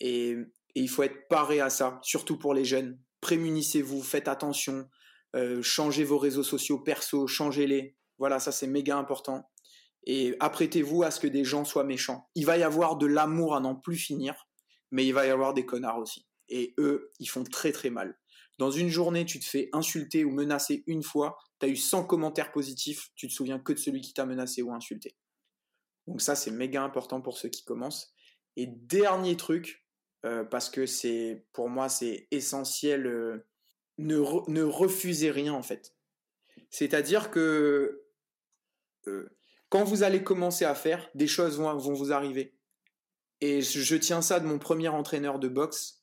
Et, il faut être paré à ça, surtout pour les jeunes. Prémunissez-vous, faites attention, euh, changez vos réseaux sociaux perso, changez-les. Voilà, ça c'est méga important. Et apprêtez-vous à ce que des gens soient méchants. Il va y avoir de l'amour à n'en plus finir, mais il va y avoir des connards aussi. Et eux, ils font très très mal. Dans une journée, tu te fais insulter ou menacer une fois, tu as eu 100 commentaires positifs, tu te souviens que de celui qui t'a menacé ou insulté. Donc ça, c'est méga important pour ceux qui commencent. Et dernier truc, euh, parce que c'est pour moi c'est essentiel, euh, ne, ne, refusez rien en fait. C'est-à-dire que euh, quand vous allez commencer à faire, des choses vont, vous arriver. Et je, tiens ça de mon premier entraîneur de boxe.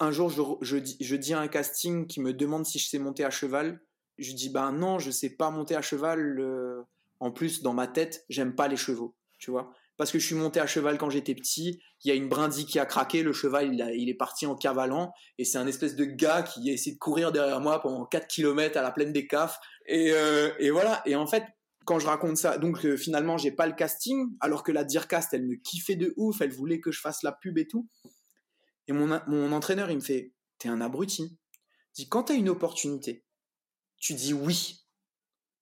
Un jour, je, dis à un casting qui me demande si je sais monter à cheval. Je dis, ben non, je sais pas monter à cheval. En plus, dans ma tête, j'aime pas les chevaux tu vois. Parce que je suis monté à cheval quand j'étais petit, il y a une brindille qui a craqué, le cheval il, est parti en cavalant, et c'est un espèce de gars qui a essayé de courir derrière moi pendant 4 km à la plaine des CAF. Euh, et, voilà, et en fait, quand je raconte ça, donc euh, finalement j'ai pas le casting, alors que la Dircast elle me kiffait de ouf, elle voulait que je fasse la pub et tout. Et mon, mon entraîneur il me fait, t'es un abruti. Il dit, quand t'as une opportunité, tu dis oui.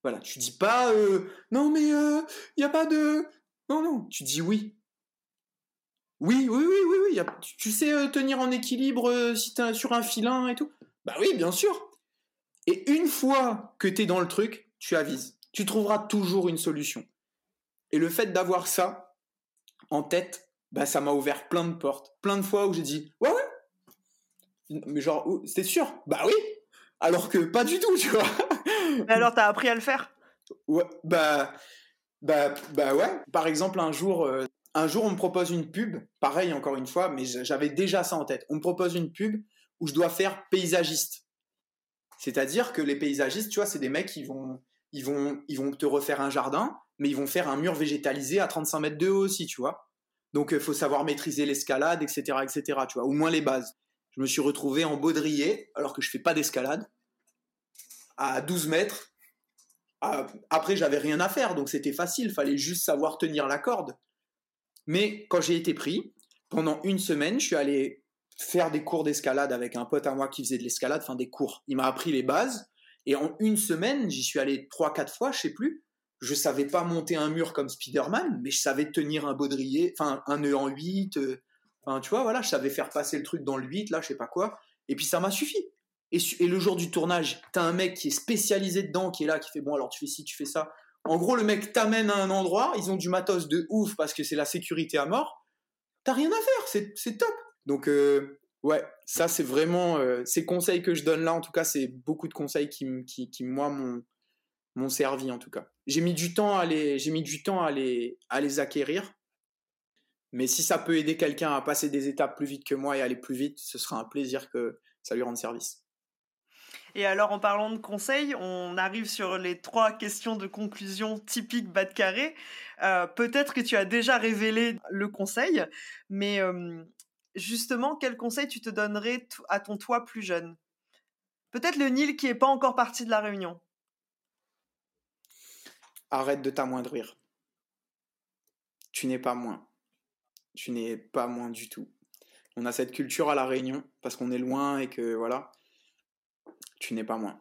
Voilà, tu dis pas euh, non mais il n'y a pas de non, non, tu dis oui. Oui, oui, oui, oui, oui. tu sais euh, tenir en équilibre euh, si t'es sur un filin et tout? Bah oui, bien sûr. Et une fois que t'es dans le truc, tu avises. Tu trouveras toujours une solution. Et le fait d'avoir ça en tête, bah ça m'a ouvert plein de portes. Plein de fois où j'ai dit ouais, ouais. Mais genre, c'est sûr? Bah oui Alors que pas du tout, tu vois. Mais alors t'as appris à le faire? Ouais, bah bah, bah ouais. Par exemple, un jour, euh, un jour, on me propose une pub. Pareil, encore une fois, mais j'avais déjà ça en tête. On me propose une pub où je dois faire paysagiste. C'est-à-dire que les paysagistes, tu vois, c'est des mecs qui vont, ils vont, ils vont te refaire un jardin, mais ils vont faire un mur végétalisé à 35 mètres de haut aussi, tu vois. Donc, il faut savoir maîtriser l'escalade, etc., etc., tu vois, au moins les bases. Je me suis retrouvé en baudrier, alors que je fais pas d'escalade, à 12 mètres, après, j'avais rien à faire, donc c'était facile, fallait juste savoir tenir la corde. Mais quand j'ai été pris, pendant une semaine, je suis allé faire des cours d'escalade avec un pote à moi qui faisait de l'escalade, enfin des cours. Il m'a appris les bases, et en une semaine, j'y suis allé trois, quatre fois, je sais plus. Je savais pas monter un mur comme Spider-Man, mais je savais tenir un baudrier, enfin un nœud en 8, euh, enfin tu vois, voilà, je savais faire passer le truc dans le 8, là, je sais pas quoi. Et puis ça m'a suffi. Et, le jour du tournage, t'as un mec qui est spécialisé dedans, qui est là, qui fait bon, alors tu fais ci, tu fais ça. En gros, le mec t'amène à un endroit, ils ont du matos de ouf parce que c'est la sécurité à mort. T'as rien à faire, c'est top. Donc, euh, Ouais, ça c'est vraiment euh, ces conseils que je donne là. En tout cas, c'est beaucoup de conseils qui, qui, moi m'ont servi en tout cas. J'ai mis du temps à les j'ai mis du temps à les à les acquérir. Mais si ça peut aider quelqu'un à passer des étapes plus vite que moi et aller plus vite, ce sera un plaisir que ça lui rende service. Et alors, en parlant de conseils, on arrive sur les trois questions de conclusion typiques bas de carré. Euh, peut-être que tu as déjà révélé le conseil, mais euh, justement, quel conseil tu te donnerais à ton toi plus jeune? Peut-être le Nil qui n'est pas encore parti de la réunion. Arrête de t'amoindrir. Tu n'es pas moins. Tu n'es pas moins du tout. On a cette culture à la réunion parce qu'on est loin et que voilà. Tu n'es pas moins.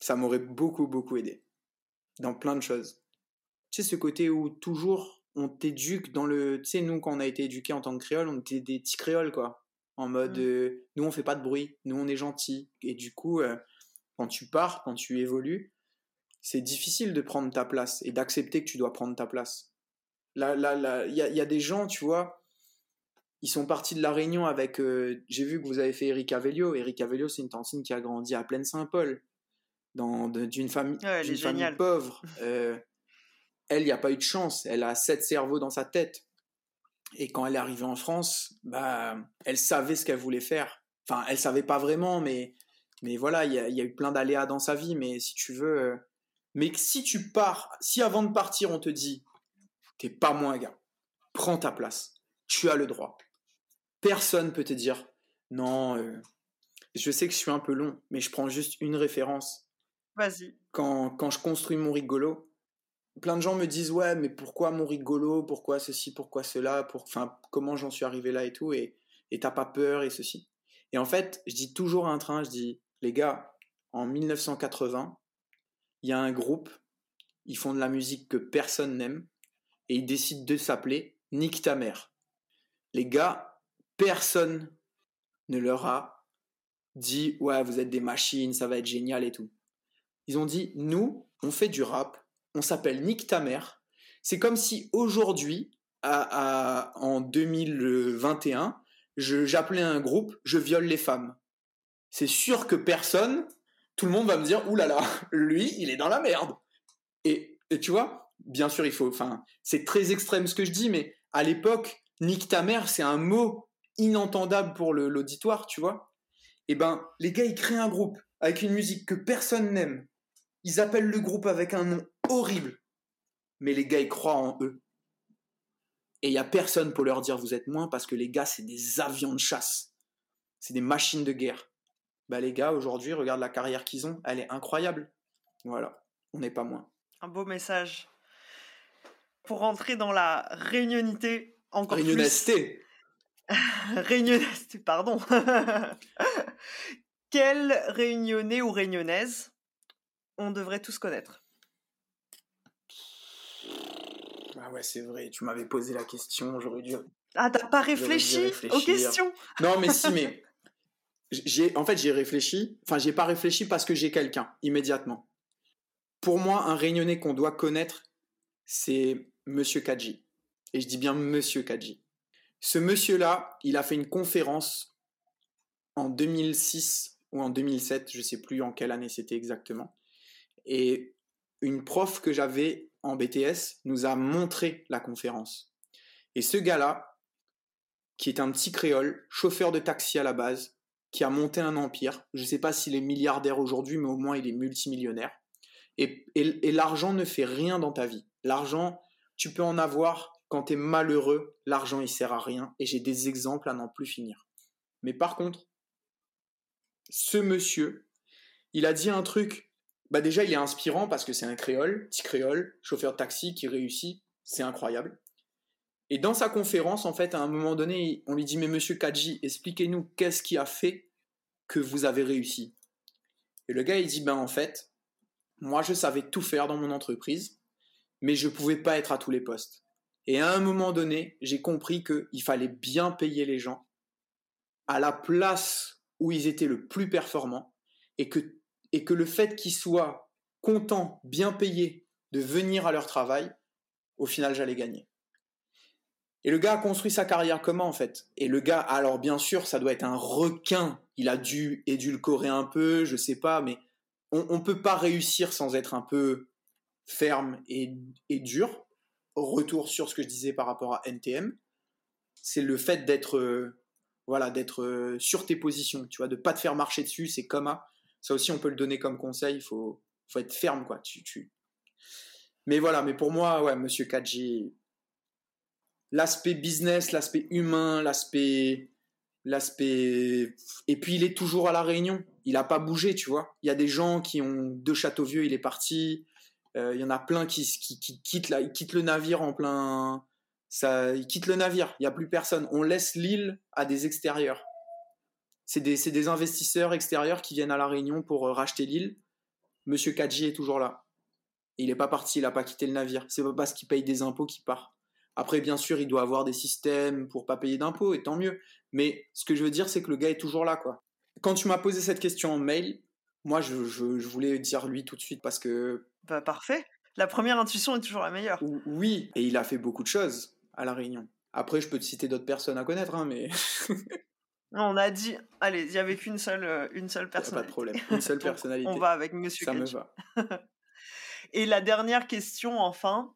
Ça m'aurait beaucoup, beaucoup aidé. Dans plein de choses. Tu sais, ce côté où toujours on t'éduque dans le. Tu sais, nous, quand on a été éduqués en tant que créole, on était des petits créoles, quoi. En mode, mmh. euh, nous, on fait pas de bruit, nous, on est gentils. Et du coup, euh, quand tu pars, quand tu évolues, c'est difficile de prendre ta place et d'accepter que tu dois prendre ta place. Là, là, là, il y a, des gens, tu vois, ils sont partis de la Réunion avec. Euh, j'ai vu que vous avez fait Eric Avelio. Eric Avelio, c'est une tantine qui a grandi à Plaine Saint-Paul, dans d'une famille, famille pauvre. elle, il n'y a pas eu de chance. Elle a sept cerveaux dans sa tête. Et quand elle est arrivée en France, bah, elle savait ce qu'elle voulait faire. Enfin, elle savait pas vraiment, mais, mais voilà, il y a, eu plein d'aléas dans sa vie. Mais si tu veux, euh, mais si tu pars, si avant de partir, on te dit, t'es pas moins gars, prends ta place, tu as le droit. Personne peut te dire, non, euh, je sais que je suis un peu long, mais je prends juste une référence. Vas-y. Quand, quand je construis mon rigolo, plein de gens me disent ouais mais pourquoi mon rigolo? Pourquoi ceci? Pourquoi cela? Pour enfin comment j'en suis arrivé là et tout et et t'as pas peur et ceci et en fait je dis toujours à un train je dis les gars en 1980 il y a un groupe ils font de la musique que personne n'aime et ils décident de s'appeler Nick ta mère. Les gars personne ne leur a dit ouais vous êtes des machines ça va être génial et tout ils ont dit nous on fait du rap on s'appelle Nick ta mère. C'est comme si aujourd'hui, en 2021, j'appelais un groupe Je viole les femmes. C'est sûr que personne, tout le monde va me dire là, lui, il est dans la merde. Et, tu vois, bien sûr, il faut. Enfin, c'est très extrême ce que je dis, mais à l'époque, Nick ta mère, c'est un mot inentendable pour l'auditoire, tu vois. Et eh ben, les gars, ils créent un groupe avec une musique que personne n'aime. Ils appellent le groupe avec un nom horrible. Mais les gars, ils croient en eux. Et il n'y a personne pour leur dire vous êtes moins parce que les gars, c'est des avions de chasse. C'est des machines de guerre. Bah les gars, aujourd'hui, regarde la carrière qu'ils ont, elle est incroyable. Voilà, on n'est pas moins. Un beau message. Pour rentrer dans la réunionité encore plus... Réunionité, pardon. Quelle réunionnais ou réunionnaise on devrait tous connaître? Ah ouais, c'est vrai, tu m'avais posé la question, j'aurais dû. Ah, t'as pas réfléchi aux questions? Non, mais si, mais. J'ai, en fait, j'ai réfléchi. Enfin, j'ai pas réfléchi parce que j'ai quelqu'un, immédiatement. Pour moi, un réunionnais qu'on doit connaître, c'est Monsieur Kadji. Et je dis bien Monsieur Kadji. Ce monsieur-là, il a fait une conférence en 2006 ou en 2007, je sais plus en quelle année c'était exactement. Et une prof que j'avais en BTS nous a montré la conférence. Et ce gars-là, qui est un petit créole, chauffeur de taxi à la base, qui a monté un empire, je ne sais pas s'il est milliardaire aujourd'hui, mais au moins il est multimillionnaire. Et, et, l'argent ne fait rien dans ta vie. L'argent, tu peux en avoir quand tu es malheureux, l'argent il sert à rien. Et j'ai des exemples à n'en plus finir. Mais par contre, ce monsieur, il a dit un truc bah déjà, il est inspirant parce que c'est un créole, petit créole, chauffeur de taxi qui réussit, c'est incroyable. Et dans sa conférence, en fait, à un moment donné, on lui dit Mais monsieur Kadji, expliquez-nous qu'est-ce qui a fait que vous avez réussi Et le gars, il dit Ben en fait, moi, je savais tout faire dans mon entreprise, mais je ne pouvais pas être à tous les postes. Et à un moment donné, j'ai compris qu'il fallait bien payer les gens à la place où ils étaient le plus performants et que et que le fait qu'ils soient contents, bien payés de venir à leur travail, au final, j'allais gagner. Et le gars a construit sa carrière comment en fait? Et le gars, alors bien sûr, ça doit être un requin. Il a dû édulcorer un peu, je sais pas, mais on, ne peut pas réussir sans être un peu ferme et, et dur. Retour sur ce que je disais par rapport à NTM, c'est le fait d'être euh, voilà, d'être euh, sur tes positions, tu vois, de pas te faire marcher dessus, c'est comme à. Ça aussi, on peut le donner comme conseil, il faut, faut être ferme, quoi. Tu, tu... Mais voilà, mais pour moi, ouais, Monsieur Kadji, l'aspect business, l'aspect humain, l'aspect, l'aspect, et puis il est toujours à la Réunion. Il a pas bougé, tu vois. Il y a des gens qui ont de Châteauvieux, il est parti. Euh, il y en a plein qui, qui, qui quittent, ils quittent le navire en plein, ça, ils quittent le navire. Il y a plus personne. On laisse l'île à des extérieurs. C'est des, des, investisseurs extérieurs qui viennent à la Réunion pour euh, racheter l'île. Monsieur Kadji est toujours là. Il n'est pas parti, il n'a pas quitté le navire. C'est pas parce qu'il paye des impôts qu'il part. Après, bien sûr, il doit avoir des systèmes pour pas payer d'impôts, et tant mieux. Mais ce que je veux dire, c'est que le gars est toujours là, quoi. Quand tu m'as posé cette question en mail, moi, je, voulais dire lui tout de suite parce que. Bah, parfait. La première intuition est toujours la meilleure. Oui, et il a fait beaucoup de choses à La Réunion. Après, je peux te citer d'autres personnes à connaître, hein, mais. On a dit, allez, il n'y avait qu'une seule, euh, une seule personnalité. Pas de problème, une seule personnalité. On va avec Monsieur Ça me va. Et la dernière question, enfin,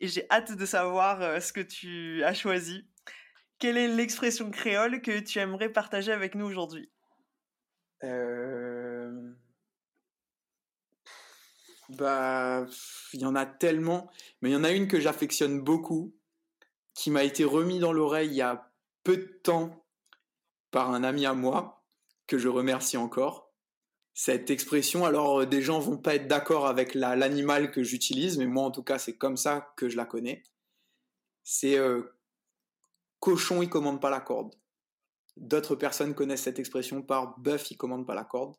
et j'ai hâte de savoir euh, ce que tu as choisi. Quelle est l'expression créole que tu aimerais partager avec nous aujourd'hui? Euh... Bah, il y en a tellement, mais il y en a une que j'affectionne beaucoup, qui m'a été remis dans l'oreille il y a peu de temps par un ami à moi, que je remercie encore cette expression. Alors, euh, des gens vont pas être d'accord avec l'animal que j'utilise, mais moi, en tout cas, c'est comme ça que je la connais. C'est euh, cochon, il commande pas la corde. D'autres personnes connaissent cette expression par bœuf, il commande pas la corde.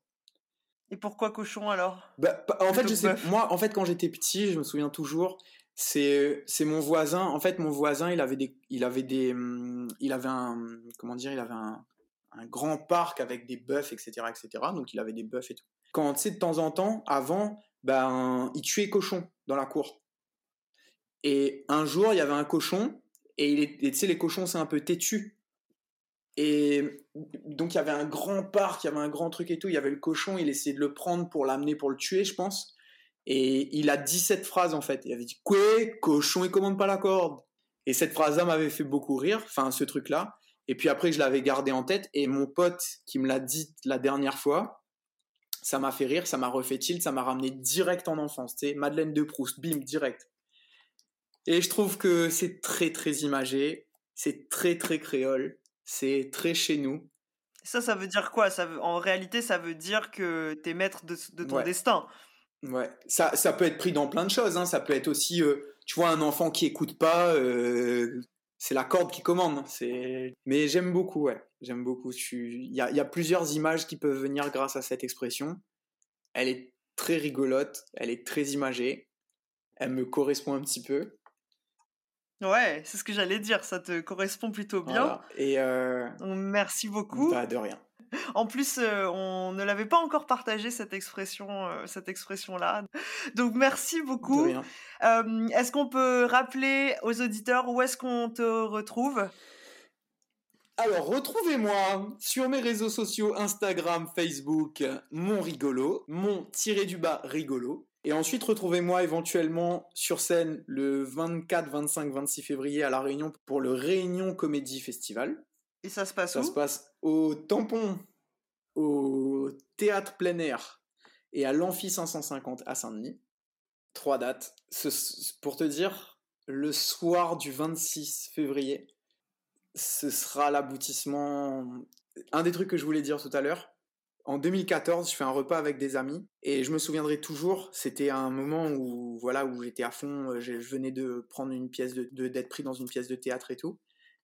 Et pourquoi cochon alors? Bah, En fait, je sais, moi, en fait, quand j'étais petit, je me souviens toujours, c'est c'est mon voisin. En fait, mon voisin, il avait des, il avait des, hum, il avait un, comment dire, il avait un, un grand parc avec des bœufs, etc., etc. Donc il avait des bœufs et tout. Quand tu sais, de temps en temps, avant, ben, il tuait cochons dans la cour. Et un jour, il y avait un cochon, et tu sais, les cochons, c'est un peu têtu. Et donc il y avait un grand parc, il y avait un grand truc et tout, il y avait le cochon, il essayait de le prendre pour l'amener pour le tuer, je pense. Et il a 17 phrases en fait. Il avait dit Quoi? Cochon, il commande pas la corde. Et cette phrase-là m'avait fait beaucoup rire, enfin ce truc-là. Et puis après, je l'avais gardé en tête. Et mon pote qui me l'a dit la dernière fois, ça m'a fait rire, ça m'a refait tilt, ça m'a ramené direct en enfance. Tu sais, Madeleine de Proust, bim, direct. Et je trouve que c'est très, très imagé. C'est très, très créole. C'est très chez nous. Ça, ça veut dire quoi? Ça En réalité, ça veut dire que tu es maître de, ton destin. Ouais, ça, ça peut être pris dans plein de choses. Hein. Ça peut être aussi, euh, tu vois, un enfant qui écoute pas, euh, c'est la corde qui commande. C'est, mais j'aime beaucoup, ouais, j'aime beaucoup. Il y a, y a, plusieurs images qui peuvent venir grâce à cette expression. Elle est très rigolote, elle est très imagée, elle me correspond un petit peu. Ouais, c'est ce que j'allais dire, ça te correspond plutôt bien. Et euh... merci beaucoup. Pas de rien. En plus, euh, on ne l'avait pas encore partagé cette expression, euh, cette expression-là. Donc merci beaucoup. Est-ce qu'on peut rappeler aux auditeurs où est-ce qu'on te retrouve? Alors, retrouvez-moi sur mes réseaux sociaux Instagram, Facebook, mon rigolo, mon tiré du bas rigolo. Et ensuite, retrouvez-moi éventuellement sur scène le 24, 25, 26 février à La Réunion pour le Réunion Comédie Festival. Et ça se passe où Ça se passe au Tampon, au Théâtre plein air et à l'Amphi 550 à Saint-Denis. Trois dates. pour te dire, le soir du 26 février, ce sera l'aboutissement. Un des trucs que je voulais dire tout à l'heure. En 2014, je fais un repas avec des amis et je me souviendrai toujours. C'était un moment où voilà où j'étais à fond. Je venais de prendre une pièce de d'être pris dans une pièce de théâtre et tout.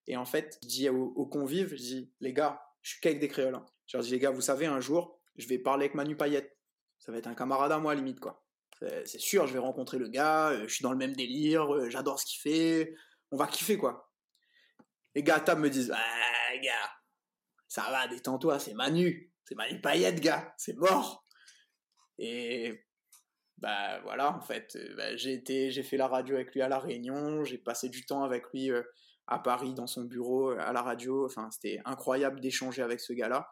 Et en fait, je dis aux, convives, je dis, les gars, je suis qu'avec des créoles. Hein. Je dis, les gars, vous savez, un jour, je vais parler avec Manu Payette. Ça va être un camarade à moi, limite, quoi. C'est sûr, je vais rencontrer le gars, euh, je suis dans le même délire, euh, j'adore ce qu'il fait, on va kiffer, quoi. Les gars à table me disent, ah, gars, ça va, détends-toi, c'est Manu. C'est Manu Payette, gars, c'est mort. Et bah voilà, en fait, euh, bah, j'ai été, j'ai fait la radio avec lui à la Réunion, j'ai passé du temps avec lui à Paris dans son bureau, à la radio. Enfin, c'était incroyable d'échanger avec ce gars-là.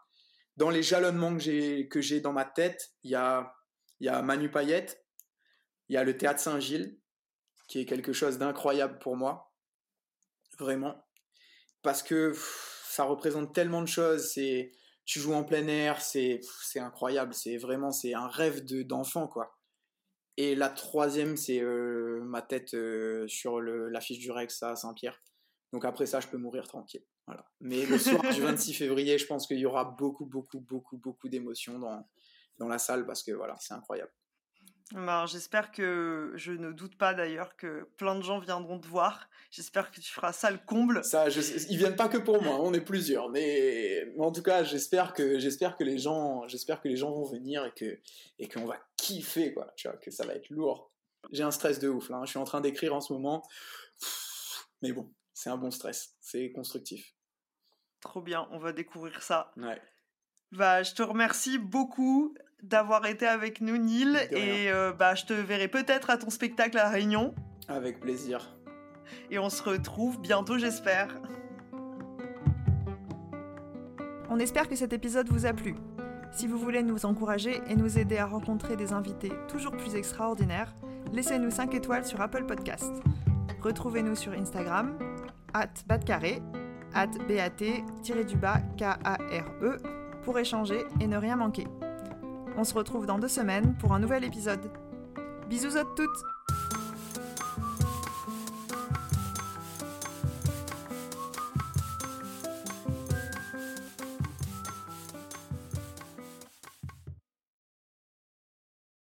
Dans les jalonnements que j'ai, que j'ai dans ma tête, il y a, il y a Manu Payette, il y a le théâtre Saint-Gilles, qui est quelque chose d'incroyable pour moi. Vraiment. Parce que ça représente tellement de choses. C'est, tu joues en plein air, c'est, c'est incroyable. C'est vraiment, c'est un rêve de, d'enfant, quoi. Et la troisième, c'est euh, ma tête euh, sur l'affiche du Rex à Saint-Pierre. Donc après ça, je peux mourir tranquille. Voilà. Mais le soir du 26 février, je pense qu'il y aura beaucoup, beaucoup, beaucoup, beaucoup d'émotions dans, dans la salle parce que voilà, c'est incroyable. Ben, j'espère que je ne doute pas d'ailleurs que plein de gens viendront te voir. J'espère que tu feras ça le comble. Ça, je, ils viennent pas que pour moi, on est plusieurs, mais, mais en tout cas, j'espère que j'espère que les gens, j'espère que les gens vont venir et que et qu'on va kiffer quoi, tu vois, que ça va être lourd. J'ai un stress de ouf là, hein. je suis en train d'écrire en ce moment, mais bon, c'est un bon stress, c'est constructif. Trop bien, on va découvrir ça. Ouais. Bah, je te remercie beaucoup d'avoir été avec nous, Neil. Et euh, bah, je te verrai peut-être à ton spectacle à Réunion. Avec plaisir. Et on se retrouve bientôt, j'espère. On espère que cet épisode vous a plu. Si vous voulez nous encourager et nous aider à rencontrer des invités toujours plus extraordinaires, laissez-nous 5 étoiles sur Apple Podcast. Retrouvez-nous sur Instagram, at batcarré, at bat-k-a-r-e, pour échanger et ne rien manquer. On se retrouve dans deux semaines pour un nouvel épisode. Bisous à toutes